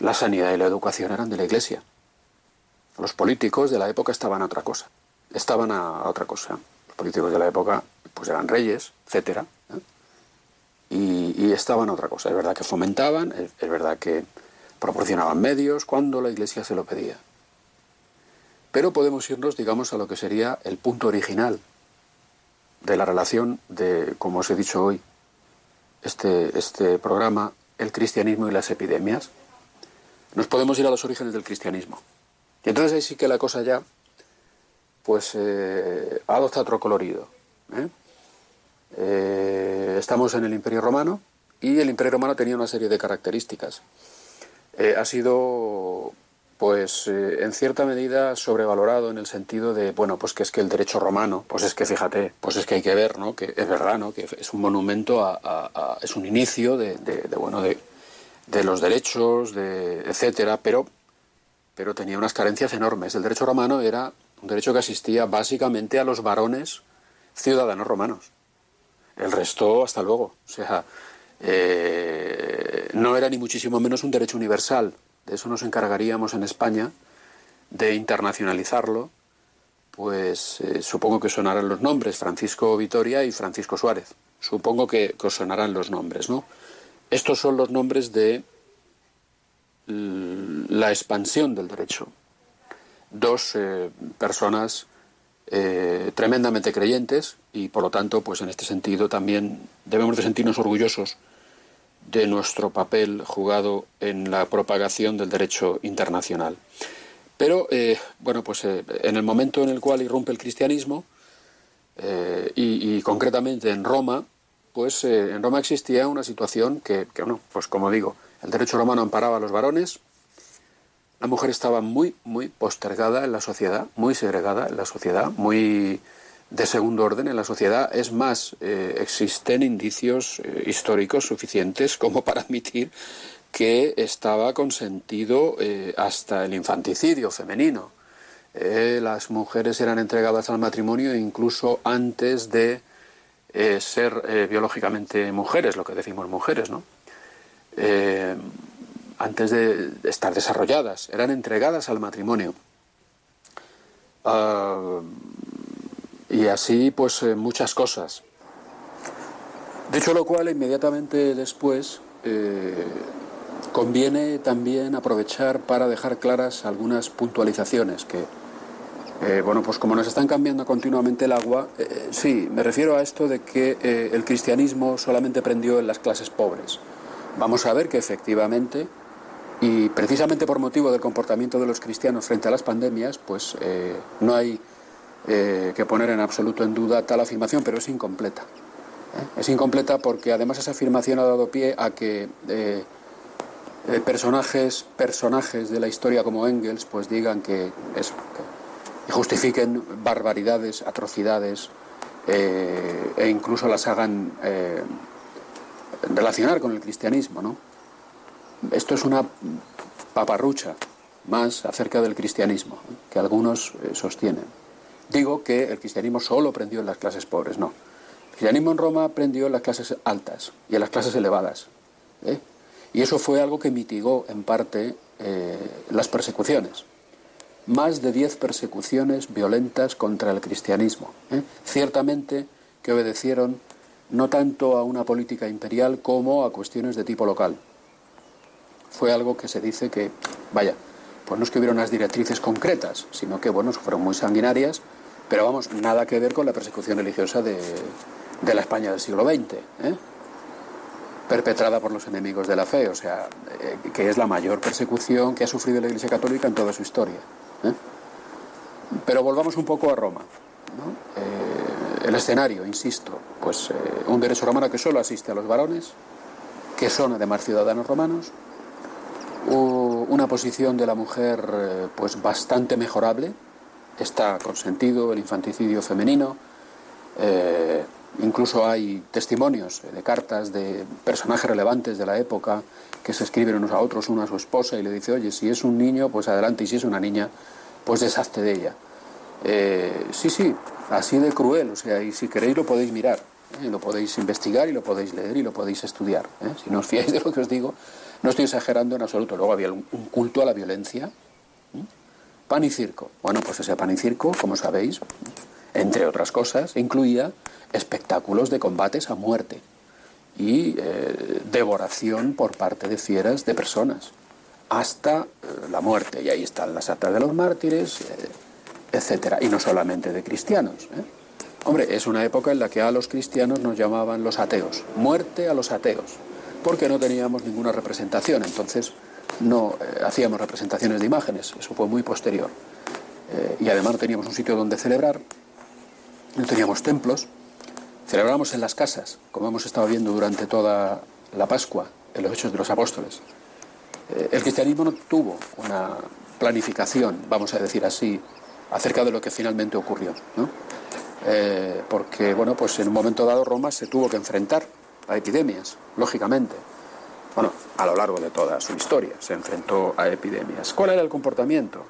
la sanidad y la educación eran de la Iglesia. Los políticos de la época estaban a otra cosa. Estaban a, otra cosa. Los políticos de la época pues eran reyes, etcétera, ¿eh? y, y estaban a otra cosa. Es verdad que fomentaban, es, es verdad que proporcionaban medios cuando la Iglesia se lo pedía. Pero podemos irnos, digamos, a lo que sería el punto original de la relación de, como os he dicho hoy, este, este programa, el cristianismo y las epidemias. Nos podemos ir a los orígenes del cristianismo. Y entonces ahí sí que la cosa ya, pues, eh, adopta otro colorido. ¿eh? Eh, estamos en el Imperio Romano y el Imperio Romano tenía una serie de características. Eh, ha sido pues eh, en cierta medida sobrevalorado en el sentido de, bueno, pues que es que el derecho romano, pues es que fíjate, pues es que hay que ver, ¿no? Que es verdad, ¿no? Que es un monumento a, es un inicio de, de- de, bueno, de, de los derechos, de etcétera, pero, pero tenía unas carencias enormes. El derecho romano era un derecho que asistía básicamente a los varones ciudadanos romanos. El resto, hasta luego. O sea, eh, no era ni muchísimo menos un derecho universal. De eso nos encargaríamos en España, de internacionalizarlo. Pues eh, supongo que sonarán los nombres, Francisco Vitoria y Francisco Suárez. Supongo que, os sonarán los nombres, ¿no? Estos son los nombres de la expansión del derecho. Dos eh, personas eh, tremendamente creyentes y por lo tanto, pues en este sentido también debemos de sentirnos orgullosos de nuestro papel jugado en la propagación del derecho internacional. Pero, eh, bueno, pues eh, en el momento en el cual irrumpe el cristianismo, eh, y, concretamente en Roma, pues en Roma existía una situación que, bueno, pues como digo, el derecho romano amparaba a los varones, la mujer estaba muy, muy postergada en la sociedad, muy segregada en la sociedad, muy de segundo orden en la sociedad. Es más, eh, existen indicios eh, históricos suficientes como para admitir que estaba consentido eh, hasta el infanticidio femenino. Las mujeres eran entregadas al matrimonio incluso antes de ser biológicamente mujeres, lo que decimos mujeres, ¿no? Antes de estar desarrolladas, eran entregadas al matrimonio. Ah, y así, pues, eh, muchas cosas. Dicho lo cual, inmediatamente después eh, conviene también aprovechar para dejar claras algunas puntualizaciones que, Eh, bueno, pues como nos están cambiando continuamente el agua, sí, me refiero a esto de que el cristianismo solamente prendió en las clases pobres. Vamos a ver que efectivamente, y precisamente por motivo del comportamiento de los cristianos frente a las pandemias, pues no hay eh, que poner en absoluto en duda tal afirmación, pero es incompleta. ¿eh? Es incompleta porque además esa afirmación ha dado pie a que eh, personajes, personajes de la historia como Engels pues digan que eso, que- justifiquen barbaridades, atrocidades e incluso las hagan relacionar con el cristianismo, ¿no? Esto es una paparrucha más acerca del cristianismo que algunos sostienen. Digo que el cristianismo solo prendió en las clases pobres, no. El cristianismo en Roma prendió en las clases altas y en las clases elevadas. ¿eh? Y eso fue algo que mitigó en parte eh, las persecuciones. Más de diez persecuciones violentas contra el cristianismo. ¿eh? Ciertamente que obedecieron no tanto a una política imperial como a cuestiones de tipo local. Fue algo que se dice que, vaya, pues no es que hubiera unas directrices concretas, sino que, bueno, fueron muy sanguinarias, pero vamos, nada que ver con la persecución religiosa de, de la España del siglo XX, ¿eh? perpetrada por los enemigos de la fe, o sea, eh, que es la mayor persecución que ha sufrido la Iglesia Católica en toda su historia. ¿eh? Pero volvamos un poco a Roma. ¿no? Eh, el escenario, insisto, pues un derecho romano que solo asiste a los varones, que son además ciudadanos romanos, una posición de la mujer pues bastante mejorable, está consentido el infanticidio femenino, eh, incluso hay testimonios eh, de cartas de personajes relevantes de la época que se escriben unos a otros, uno a su esposa y le dice, oye, si es un niño, pues adelante, y si es una niña, pues deshazte de ella. Eh, sí, sí, así de cruel, o sea, y si queréis lo podéis mirar, lo podéis investigar y lo podéis leer y lo podéis estudiar. Si no os fiáis de lo que os digo, no estoy exagerando en absoluto. Luego había un, culto a la violencia. Pan y circo. Bueno, pues ese pan y circo, como sabéis, entre otras cosas, incluía espectáculos de combates a muerte y eh, devoración por parte de fieras de personas hasta eh, la muerte. Y ahí están las actas de los mártires, eh, etcétera. Y no solamente de cristianos. ¿eh? Hombre, es una época en la que a los cristianos nos llamaban los ateos. Muerte a los ateos. Porque no teníamos ninguna representación. Entonces no eh, hacíamos representaciones de imágenes. Eso fue muy posterior. Eh, y además no teníamos un sitio donde celebrar. No teníamos templos. Celebramos en las casas, como hemos estado viendo durante toda la Pascua, en los Hechos de los Apóstoles. Eh, el cristianismo no tuvo una planificación, vamos a decir así, acerca de lo que finalmente ocurrió, ¿no? Porque, bueno, pues en un momento dado Roma se tuvo que enfrentar a epidemias, lógicamente. Bueno, a lo largo de toda su historia se enfrentó a epidemias. ¿Cuál era el comportamiento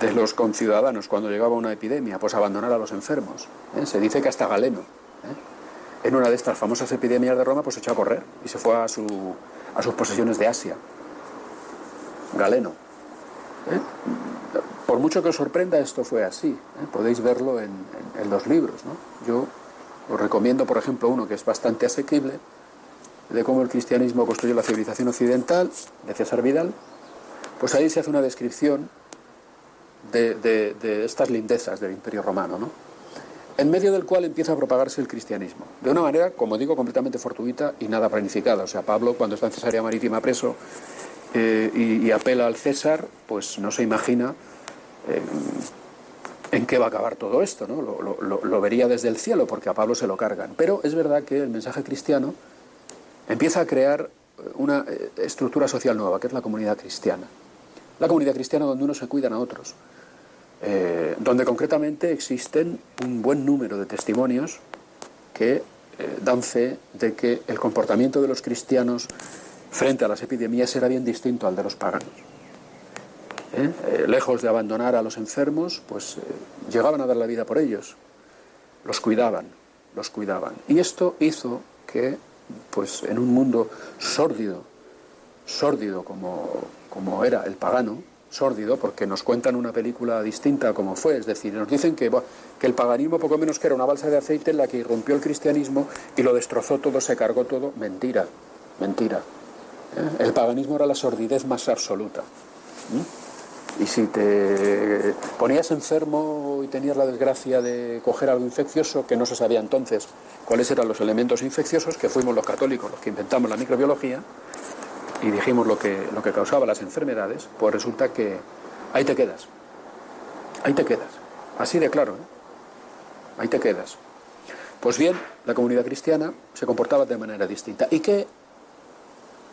de los conciudadanos cuando llegaba una epidemia? Pues abandonar a los enfermos. ¿eh? Se dice que hasta Galeno, ¿eh? en una de estas famosas epidemias de Roma, pues se echó a correr y se fue a, su, a sus posesiones de Asia. Galeno. ¿eh? Por mucho que os sorprenda, esto fue así. Podéis verlo en los libros. ¿no? Yo os recomiendo, por ejemplo, uno que es bastante asequible, de cómo el cristianismo construyó la civilización occidental, de César Vidal. Pues ahí se hace una descripción de, de- estas lindezas del Imperio Romano, ¿no? en medio del cual empieza a propagarse el cristianismo, de una manera, como digo, completamente fortuita y nada planificada. O sea, Pablo, cuando está en Cesarea Marítima preso eh, y, apela al César, pues no se imagina eh, en qué va a acabar todo esto, ¿no? Lo vería desde el cielo, porque a Pablo se lo cargan. Pero es verdad que el mensaje cristiano empieza a crear eh, una eh, estructura social nueva, que es la comunidad cristiana. La comunidad cristiana donde unos se cuidan a otros, eh, donde concretamente existen un buen número de testimonios que eh, dan fe de que el comportamiento de los cristianos frente a las epidemias era bien distinto al de los paganos. Lejos de abandonar a los enfermos, pues llegaban a dar la vida por ellos, los cuidaban, los cuidaban. Y esto hizo que, pues en un mundo sórdido, sórdido como, como era el pagano, sórdido, porque nos cuentan una película distinta como fue, es decir, nos dicen que, que el paganismo poco menos que era una balsa de aceite en la que irrumpió el cristianismo y lo destrozó todo, se cargó todo, mentira, mentira. ¿Eh? El paganismo era la sordidez más absoluta. ¿Mm? Y si te ponías enfermo y tenías la desgracia de coger algo infeccioso, que no se sabía entonces cuáles eran los elementos infecciosos, que fuimos los católicos los que inventamos la microbiología y dijimos lo que, lo que causaba las enfermedades, pues resulta que ahí te quedas. Ahí te quedas. Así de claro. ¿eh? Ahí te quedas. Pues bien, la comunidad cristiana se comportaba de manera distinta. ¿Y qué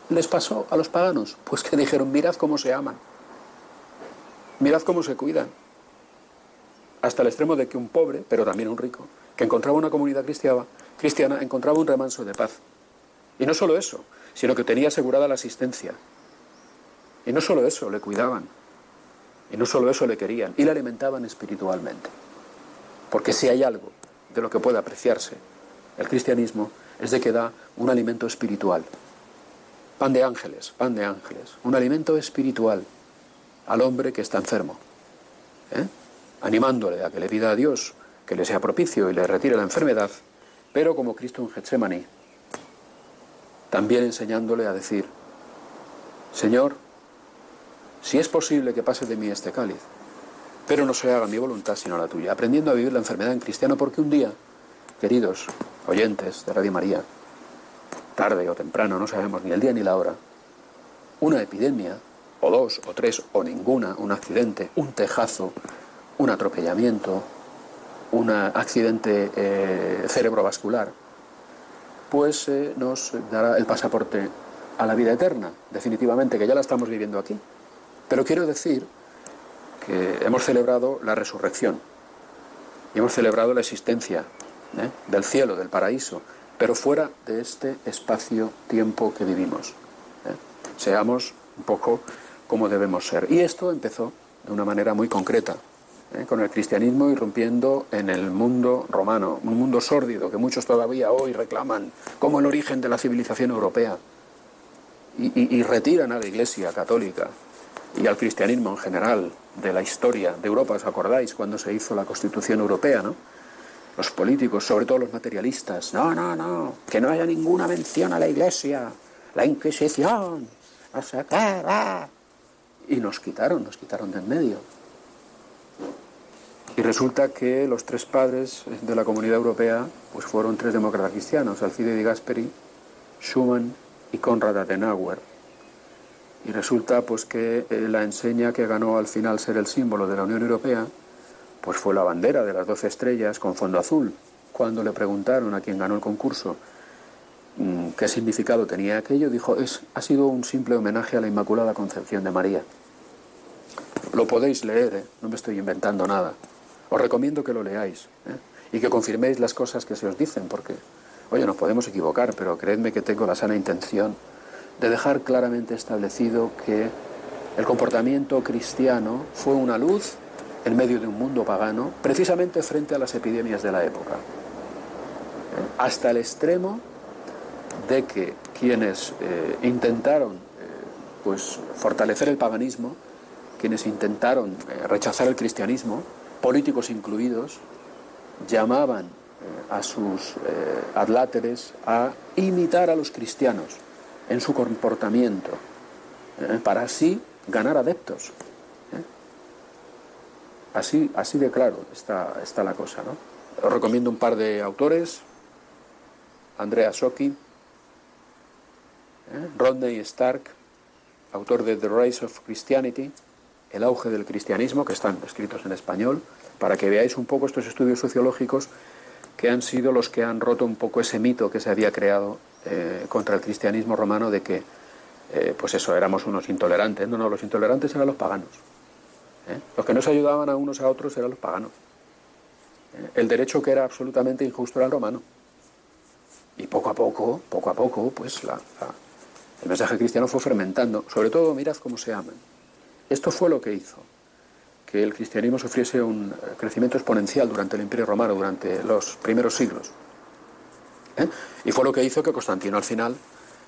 les pasó a los paganos? Pues que dijeron, mirad cómo se aman. Mirad cómo se cuidan. Hasta el extremo de que un pobre, pero también un rico, que encontraba una comunidad cristiana, encontraba un remanso de paz. Y no solo eso, sino que tenía asegurada la asistencia. Y no solo eso, le cuidaban. Y no solo eso, le querían. Y le alimentaban espiritualmente. Porque si hay algo de lo que puede apreciarse el cristianismo, es de que da un alimento espiritual. Pan de ángeles, pan de ángeles. Un alimento espiritual al hombre que está enfermo, ¿eh? animándole a que le pida a Dios que le sea propicio y le retire la enfermedad, pero como Cristo en Getsemaní, también enseñándole a decir, Señor, si es posible que pase de mí este cáliz, pero no se haga mi voluntad sino la tuya, aprendiendo a vivir la enfermedad en cristiano, porque un día, queridos oyentes de Radio María, tarde o temprano, no sabemos ni el día ni la hora, una epidemia, o dos, o tres, o ninguna, un accidente, un tejazo, un atropellamiento, un accidente eh, cerebrovascular, pues eh, nos dará el pasaporte a la vida eterna, definitivamente, que ya la estamos viviendo aquí. Pero quiero decir que hemos celebrado la resurrección y hemos celebrado la existencia ¿eh? del cielo, del paraíso, pero fuera de este espacio-tiempo que vivimos. Seamos un poco como debemos ser. Y esto empezó de una manera muy concreta, ¿eh? con el cristianismo irrumpiendo en el mundo romano, un mundo sórdido que muchos todavía hoy reclaman como el origen de la civilización europea. Y, retiran a la Iglesia católica y al cristianismo en general de la historia de Europa. ¿Os acordáis cuando se hizo la Constitución Europea, no? Los políticos, sobre todo los materialistas, no, no, no, que no haya ninguna mención a la Iglesia, la Inquisición, no sé. Y nos quitaron, nos quitaron de en medio. Y resulta que los tres padres de la Comunidad Europea pues fueron tres demócratas cristianos, Alcide de Gasperi, Schumann y Konrad Adenauer. Y resulta pues que eh, la enseña que ganó al final ser el símbolo de la Unión Europea pues fue la bandera de las doce estrellas con fondo azul. Cuando le preguntaron a quien ganó el concurso qué significado tenía aquello, dijo, es, ha sido un simple homenaje a la Inmaculada Concepción de María. Lo podéis leer, ¿eh? no me estoy inventando nada. Os recomiendo que lo leáis ¿eh? y que confirméis las cosas que se os dicen, porque, oye, nos podemos equivocar, pero creedme que tengo la sana intención de dejar claramente establecido que el comportamiento cristiano fue una luz en medio de un mundo pagano, precisamente frente a las epidemias de la época. ¿Eh? Hasta el extremo de que quienes eh, intentaron eh, pues, fortalecer el paganismo, quienes intentaron eh, rechazar el cristianismo, políticos incluidos, llamaban a sus adláteres a imitar a los cristianos en su comportamiento, para así ganar adeptos. Así, así de claro está, está la cosa. ¿no? Os recomiendo un par de autores, Andrea Socchi, ¿eh? Rodney Stark, autor de The Rise of Christianity, El auge del cristianismo, que están escritos en español, para que veáis un poco estos estudios sociológicos que han sido los que han roto un poco ese mito que se había creado eh, contra el cristianismo romano de que, eh, pues eso, éramos unos intolerantes. No, no, los intolerantes eran los paganos. ¿eh? Los que no se ayudaban a unos a otros eran los paganos. El derecho que era absolutamente injusto era el romano. Y poco a poco, poco a poco, pues la- el mensaje cristiano fue fermentando. Sobre todo, mirad cómo se aman. Esto fue lo que hizo que el cristianismo sufriese un eh, crecimiento exponencial durante el Imperio Romano, durante los primeros siglos. ¿Eh? Y fue lo que hizo que Constantino al final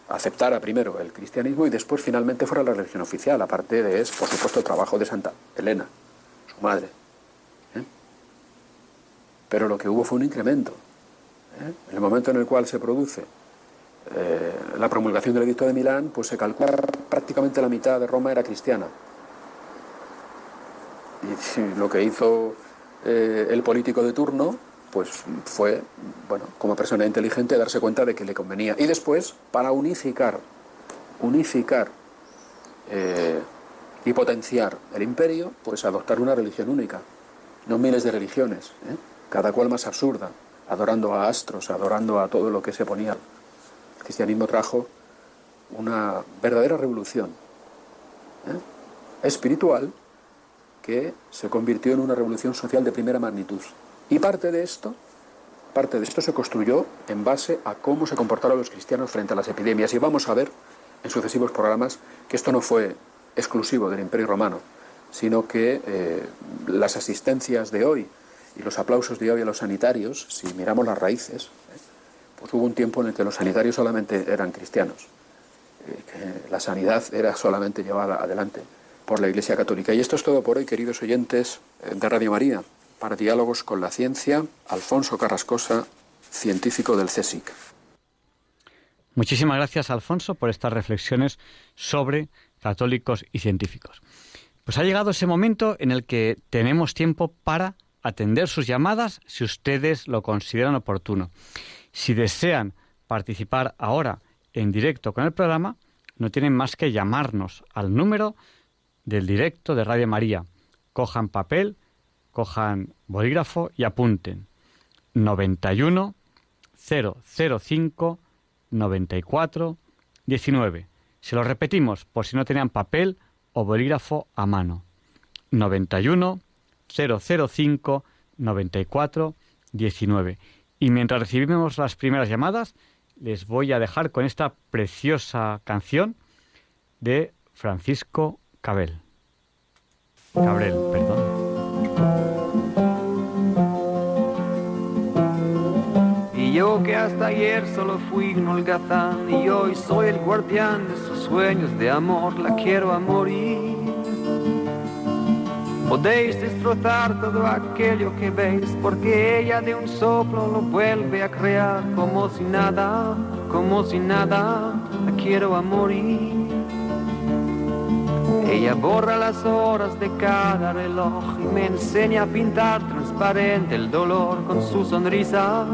aceptara primero el cristianismo y después finalmente fuera la religión oficial, aparte de, es, por supuesto, el trabajo de Santa Elena, su madre. ¿Eh? Pero lo que hubo fue un incremento. En el momento en el cual se produce eh, la promulgación del Edicto de Milán, pues se calcula prácticamente la mitad de Roma era cristiana. Y lo que hizo eh, el político de turno, pues fue, bueno, como persona inteligente, darse cuenta de que le convenía. Y después, para unificar, unificar eh, y potenciar el imperio, pues adoptar una religión única, no miles de religiones, cada cual más absurda, adorando a astros, adorando a todo lo que se ponía. Cristianismo trajo una verdadera revolución ¿eh? espiritual que se convirtió en una revolución social de primera magnitud. Y parte de esto, parte de esto se construyó en base a cómo se comportaron los cristianos frente a las epidemias. Y vamos a ver en sucesivos programas que esto no fue exclusivo del Imperio Romano, sino que eh, las asistencias de hoy y los aplausos de hoy a los sanitarios, si miramos las raíces. Pues hubo un tiempo en el que los sanitarios solamente eran cristianos, eh, que la sanidad era solamente llevada adelante por la Iglesia Católica. Y esto es todo por hoy, queridos oyentes eh, de Radio María. Para diálogos con la ciencia, Alfonso Carrascosa, científico del CSIC. Muchísimas gracias, Alfonso, por estas reflexiones sobre católicos y científicos. Pues ha llegado ese momento en el que tenemos tiempo para atender sus llamadas si ustedes lo consideran oportuno. Si desean participar ahora en directo con el programa, no tienen más que llamarnos al número del directo de Radio María. Cojan papel, cojan bolígrafo y apunten. 91 005 94 19. Se lo repetimos por si no tenían papel o bolígrafo a mano. 91 005 94 19. Y mientras recibimos las primeras llamadas, les voy a dejar con esta preciosa canción de Francisco Cabel. Cabrel, perdón. Y yo que hasta ayer solo fui un holgazán y hoy soy el guardián de sus sueños de amor, la quiero a morir. Podéis destrozar todo aquello que veis, porque ella de un soplo lo vuelve a crear como si nada, como si nada, la quiero a morir. Ella borra las horas de cada reloj y me enseña a pintar transparente el dolor con su sonrisa.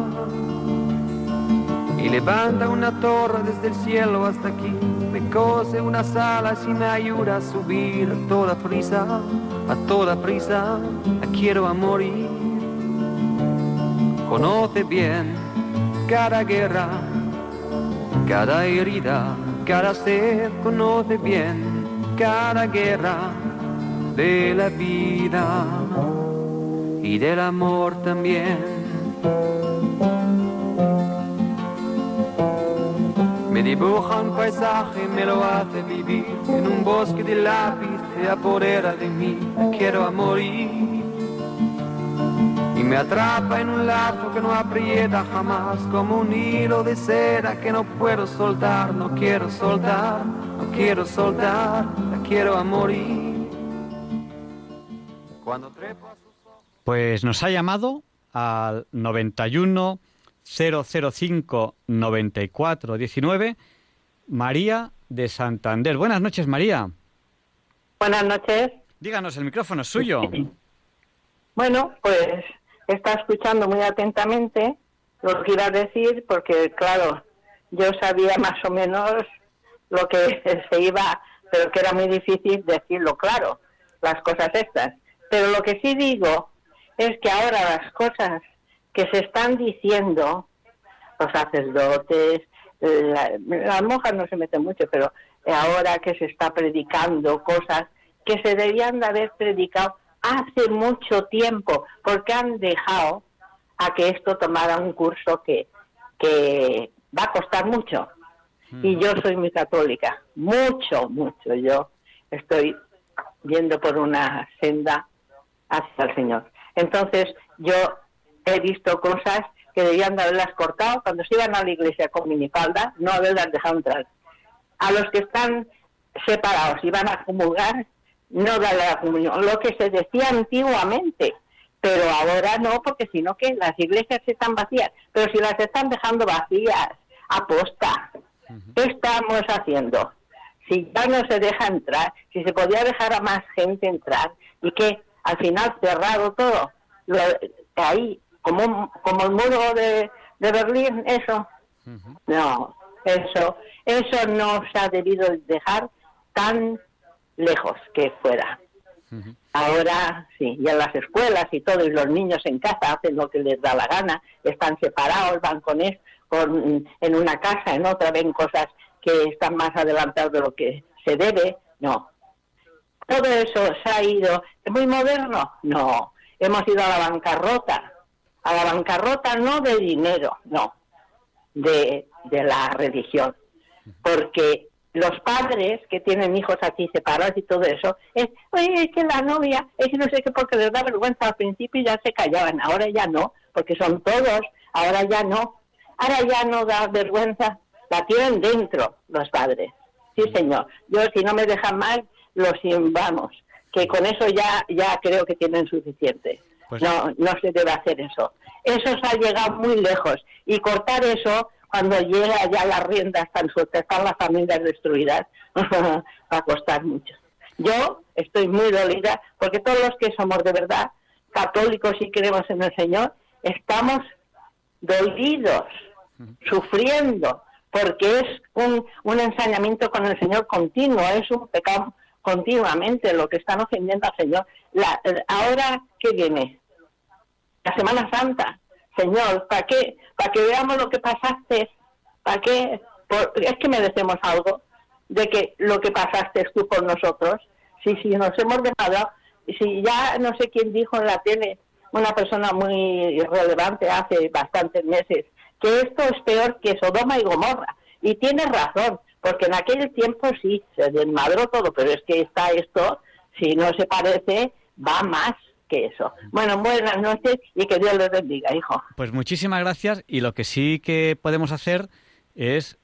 Y levanta una torre desde el cielo hasta aquí, me cose unas alas y me ayuda a subir a toda prisa, a toda prisa, la quiero a morir. Conoce bien cada guerra, cada herida, cada sed, conoce bien cada guerra de la vida y del amor también. Me dibuja un paisaje, me lo hace vivir en un bosque de lápiz, se apodera de mí, la quiero a morir. Y me atrapa en un lazo que no aprieta jamás, como un hilo de cera que no puedo soltar, no quiero soltar, no quiero soltar, la quiero a morir. Cuando trepo a Pues nos ha llamado al 91 005 94 19 María de Santander. Buenas noches, María. Buenas noches. Díganos, el micrófono es suyo. Bueno, pues está escuchando muy atentamente lo que iba a decir, porque claro, yo sabía más o menos lo que se iba, pero que era muy difícil decirlo claro, las cosas estas. Pero lo que sí digo es que ahora las cosas que se están diciendo, los sacerdotes, la- las monjas no se meten mucho, pero ahora que se está predicando cosas que se debían de haber predicado hace mucho tiempo, porque han dejado a que esto tomara un curso que, que va a costar mucho. Y yo soy muy católica, mucho, mucho. Yo estoy yendo por una senda hacia el Señor. Entonces, yo he visto cosas que debían de haberlas cortado cuando se iban a la iglesia con minifalda, no haberlas dejado entrar. A los que están separados y van a comulgar, no darle la comunión, lo que se decía antiguamente, pero ahora no, porque si no, que las iglesias están vacías, pero si las están dejando vacías, aposta, ¿qué estamos haciendo? Si ya no se deja entrar, si se podía dejar a más gente entrar, y que al final cerrado todo, lo, ahí, como, un- como el muro de, de Berlín, eso, no, eso, eso no se ha debido dejar tan lejos que fuera. Ahora sí, y en las escuelas y todo, y los niños en casa hacen lo que les da la gana, están separados, van con es, con, en una casa, en otra, ven cosas que están más adelantadas de lo que se debe. No. Todo eso se ha ido. ¿Es muy moderno? No. Hemos ido a la bancarrota. A la bancarrota no de dinero, no, de, de la religión. Porque los padres que tienen hijos aquí separados y todo eso, es, oye, es que la novia, es que no sé qué, porque les da vergüenza al principio y ya se callaban, ahora ya no, porque son todos, ahora ya no, ahora ya no da vergüenza, la tienen dentro los padres. Sí, señor. Yo, si no me dejan mal, los vamos, que con eso ya, ya creo que tienen suficiente. Pues- No, no se debe hacer eso. Eso se ha llegado muy lejos. Y cortar eso, cuando llega ya las riendas tan sueltas, están las familias destruidas, va a costar mucho. Yo estoy muy dolida porque todos los que somos de verdad católicos y creemos en el Señor, estamos dolidos, sufriendo, porque es un, un ensañamiento con el Señor continuo, es un pecado continuamente lo que están ofendiendo al Señor. La, eh, ahora, ¿qué viene? La Semana Santa. Señor, ¿para qué? Para que veamos lo que pasaste. ¿Para qué? Por- es que merecemos algo de que lo que pasaste tú por nosotros. Si, si nos hemos dejado, si ya no sé quién dijo en la tele, una persona muy relevante hace bastantes meses, que esto es peor que Sodoma y Gomorra. Y tiene razón, porque en aquel tiempo sí, se desmadró todo, pero es que está esto, si no se parece, va más que eso. Bueno, buenas noches y que Dios les bendiga, hijo. Pues muchísimas gracias y lo que sí que podemos hacer es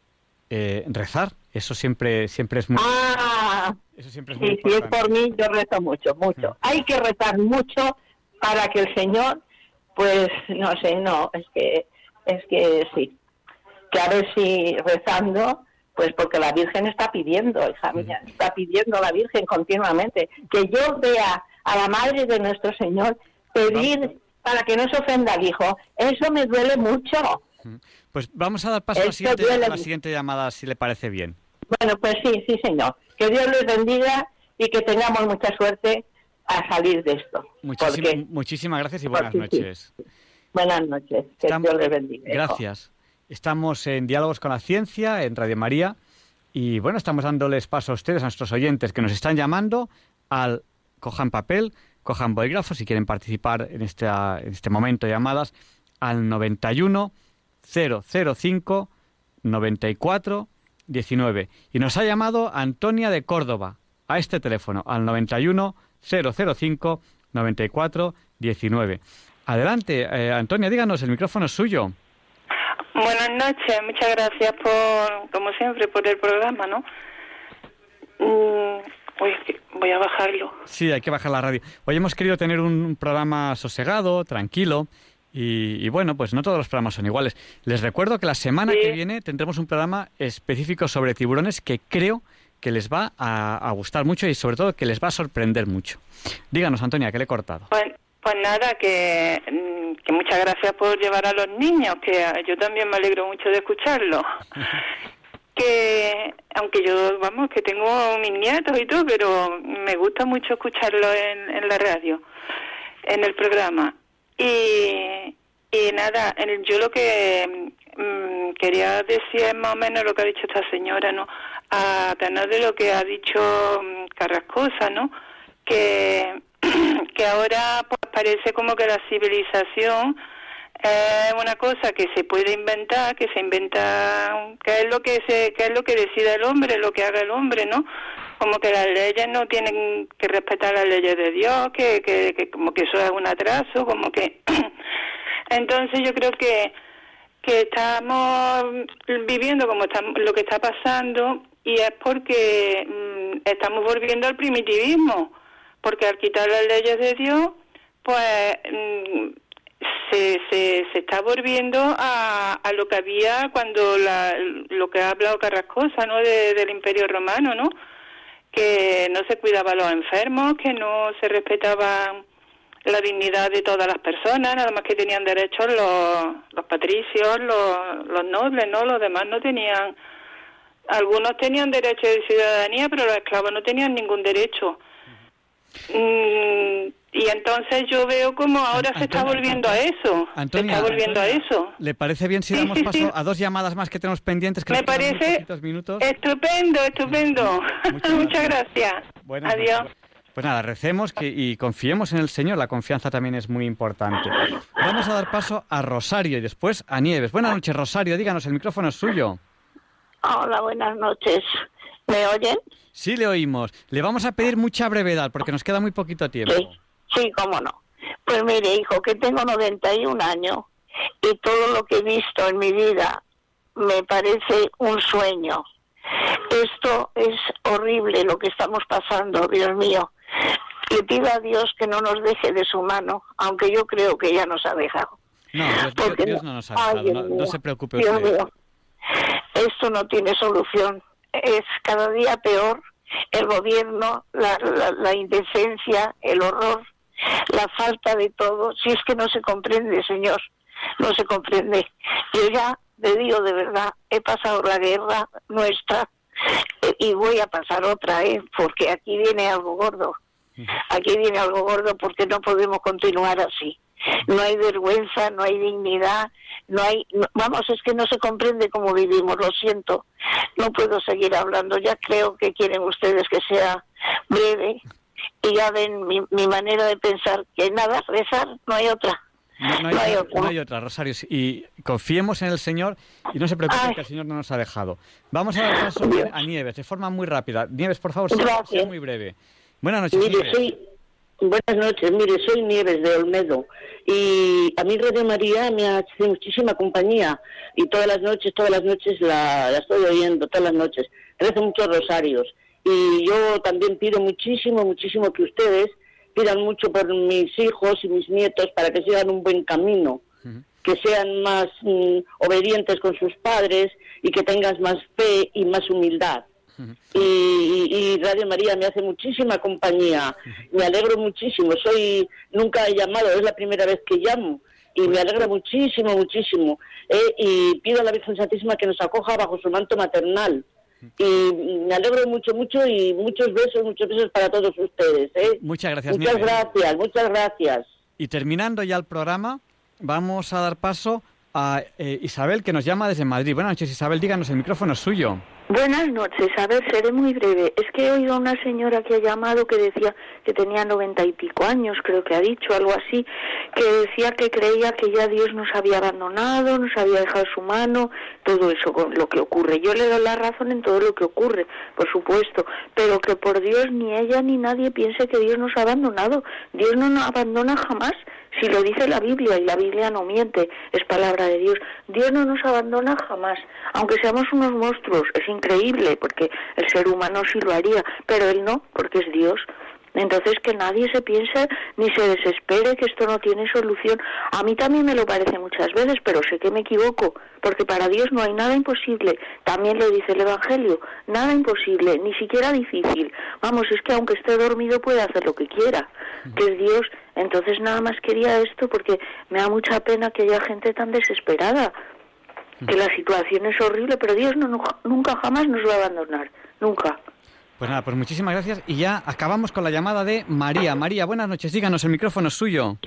eh, rezar. Eso siempre, siempre es muy... Ah, Eso siempre es muy sí, si es importante. por mí, yo rezo mucho, mucho. Hay que rezar mucho para que el Señor, pues, no sé, no, es que, es que sí. Que a ver si rezando, pues porque la Virgen está pidiendo, hija mía, está pidiendo a la Virgen continuamente, que yo vea a la Madre de nuestro Señor pedir para que no se ofenda al Hijo. Eso me duele mucho. Pues vamos a dar paso a la siguiente, duele a la mucho. siguiente llamada, si le parece bien. Bueno, pues sí, sí, señor. Que Dios les bendiga y que tengamos mucha suerte a salir de esto. Muchísima- muchísimas gracias y buenas porque sí. noches. Buenas noches. Que Dios les bendiga. Gracias. Estamos en Diálogos con la Ciencia, en Radio María, y bueno, estamos dándoles paso a ustedes, a nuestros oyentes que nos están llamando, al cojan papel, cojan bolígrafo, si quieren participar en, esta, en este momento llamadas, al 91 005 94 19. Y nos ha llamado Antonia de Córdoba a este teléfono, al 91 005 94 19. Adelante, eh, Antonia, díganos, el micrófono es suyo. Buenas noches, muchas gracias por, como siempre, por el programa, ¿no? Mm, voy a bajarlo. Sí, hay que bajar la radio. Hoy hemos querido tener un programa sosegado, tranquilo, y, y bueno, pues no todos los programas son iguales. Les recuerdo que la semana que viene tendremos un programa específico sobre tiburones que creo que les va a, a gustar mucho y sobre todo que les va a sorprender mucho. Díganos, Antonia, que le he cortado. Pues, pues nada, que, mm, que muchas gracias por llevar a los niños, que yo también me alegro mucho de escucharlo. que aunque yo, vamos, que tengo mis nietos y todo, pero me gusta mucho escucharlo en, en la radio, en el programa. Y, y nada, el- yo lo que mm, quería decir es más o menos lo que ha dicho esta señora, ¿no? A tenor de lo que ha dicho mm, Carrascosa, ¿no? Que, que ahora pues parece como que la civilización es una cosa que se puede inventar, que se inventa, que es lo que se, que es lo que decida el hombre, lo que haga el hombre, ¿no? Como que las leyes no tienen que respetar las leyes de Dios, que, que, que como que eso es un atraso, como que entonces yo creo que que estamos viviendo como estamos, lo que está pasando y es porque mm, estamos volviendo al primitivismo, porque al quitar las leyes de Dios, pues mm, se, se, se está volviendo a, a lo que había cuando la, lo que ha hablado Carrascosa, ¿no? De- del Imperio Romano, ¿no? Que no se cuidaba a los enfermos, que no se respetaban la dignidad de todas las personas, nada más que tenían derechos los, los patricios, los, los nobles, ¿no? Los demás no tenían, algunos tenían derecho de ciudadanía, pero los esclavos no tenían ningún derecho. Mm, y entonces yo veo como ahora se está volviendo a eso, Antonia, se está volviendo a eso. ¿Le parece bien si Sí, damos sí, paso sí. a dos llamadas más que tenemos pendientes? Que Me nos quedan muy parece minutos. estupendo, estupendo. Muchas gracias. Buenas Adiós. noches. Pues nada, recemos que, y confiemos en el Señor. La confianza también es muy importante. Vamos a dar paso a Rosario y después a Nieves. Buenas noches, Rosario. Díganos, el micrófono es suyo. Hola, buenas noches. ¿Me oyen? Sí, le oímos. Le vamos a pedir mucha brevedad porque nos queda muy poquito tiempo. Sí, cómo no. Pues mire, hijo, que tengo 91 años y todo lo que he visto en mi vida me parece un sueño. Esto es horrible lo que estamos pasando, Dios mío. Le pido a Dios que no nos deje de su mano, aunque yo creo que ya nos ha dejado. No, Dios, Porque Dios no- no nos ha dejado. No, se preocupe Dios usted. mío. Esto no tiene solución. Es cada día peor el gobierno, la, la, la indecencia, el horror, la falta de todo. Si es que no se comprende, señor, no se comprende. Yo ya le digo de verdad, he pasado la guerra nuestra eh, y voy a pasar otra, ¿eh? porque aquí viene algo gordo. Aquí viene algo gordo porque no podemos continuar así. No hay vergüenza, no hay dignidad, no hay, no- vamos, es que no se comprende cómo vivimos, lo siento. No puedo seguir hablando, ya creo que quieren ustedes que sea breve y ya ven mi, mi manera de pensar, que nada, rezar, no hay otra. No, no hay, No hay otra, no hay otra, Rosario. Y confiemos en el Señor y no se preocupe Ay. que el Señor no nos ha dejado. Vamos a dar paso a- a Nieves de forma muy rápida. Nieves, por favor, sea, muy breve. Buenas noches, Mire, Nieves. soy, buenas noches, mire, soy Nieves de Olmedo y a mí Radio María me hace muchísima compañía y todas las noches, todas las noches la, la estoy oyendo, todas las noches. Rezo muchos rosarios y yo también pido muchísimo, muchísimo que ustedes pidan mucho por mis hijos y mis nietos para que sigan un buen camino, que sean más mm, obedientes con sus padres y que tengas más fe y más humildad y, y- y Radio María me hace muchísima compañía. Me alegro muchísimo. Soy nunca he llamado, es la primera vez que llamo y me alegra muchísimo, muchísimo. Eh, y pido a la Virgen Santísima que nos acoja bajo su manto maternal. Y me alegro mucho, mucho y muchos besos, muchos besos para todos ustedes. ¿eh? Muchas gracias, Muchas Nieves. gracias, muchas gracias. Y terminando ya el programa, vamos a dar paso a eh, Isabel, que nos llama desde Madrid. Buenas noches, Isabel. Díganos, el micrófono es suyo. Buenas noches, a ver, seré muy breve. Es que he oído a una señora que ha llamado que decía que tenía noventa y pico años, creo que ha dicho algo así, que decía que creía que ya Dios nos había abandonado, nos había dejado su mano, todo eso con lo que ocurre. Yo le doy la razón en todo lo que ocurre, por supuesto, pero que por Dios ni ella ni nadie piense que Dios nos ha abandonado. Dios no nos abandona jamás. Si lo dice la Biblia, y la Biblia no miente, es palabra de Dios, Dios no nos abandona jamás, aunque seamos unos monstruos, es increíble, porque el ser humano sí lo haría, pero Él no, porque es Dios. Entonces que nadie se piense ni se desespere que esto no tiene solución. A mí también me lo parece muchas veces, pero sé que me equivoco, porque para Dios no hay nada imposible. También lo dice el Evangelio, nada imposible, ni siquiera difícil. Vamos, es que aunque esté dormido puede hacer lo que quiera, que es Dios. Entonces nada más quería esto porque me da mucha pena que haya gente tan desesperada, que la situación es horrible, pero Dios no, nunca jamás nos va a abandonar, nunca. Pues nada, pues muchísimas gracias. Y ya acabamos con la llamada de María. María, buenas noches. Díganos, el micrófono es suyo.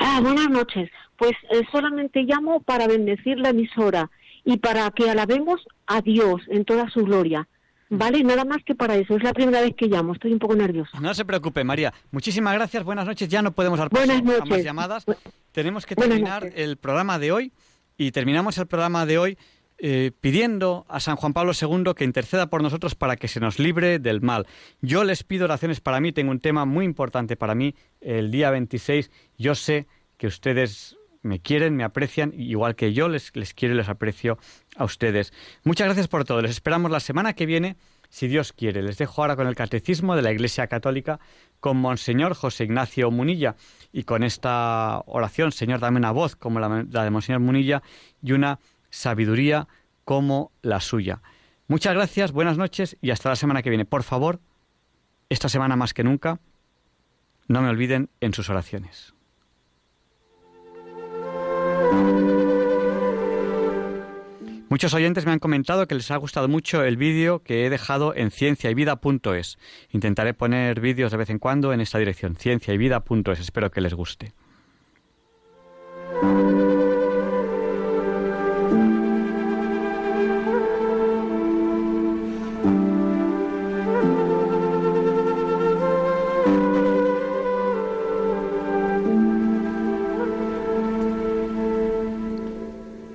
Ah, buenas noches. Pues eh, solamente llamo para bendecir la emisora y para que alabemos a Dios en toda su gloria. ¿Vale? Nada más que para eso. Es la primera vez que llamo. Estoy un poco nerviosa. No se preocupe, María. Muchísimas gracias. Buenas noches. Ya no podemos dar paso a más llamadas. Tenemos que terminar el programa de hoy y terminamos el programa de hoy eh, pidiendo a San Juan Pablo II que interceda por nosotros para que se nos libre del mal. Yo les pido oraciones para mí. Tengo un tema muy importante para mí. El día 26 yo sé que ustedes me quieren, me aprecian, igual que yo les, les quiero y les aprecio a ustedes. Muchas gracias por todo. Les esperamos la semana que viene, si Dios quiere. Les dejo ahora con el Catecismo de la Iglesia Católica con Monseñor José Ignacio Munilla y con esta oración, Señor, dame una voz como la, la de Monseñor Munilla y una sabiduría como la suya. Muchas gracias, buenas noches y hasta la semana que viene. Por favor, esta semana más que nunca, no me olviden en sus oraciones. Muchos oyentes me han comentado que les ha gustado mucho el vídeo que he dejado en cienciayvida.es. Intentaré poner vídeos de vez en cuando en esta dirección, cienciayvida.es. Espero que les guste.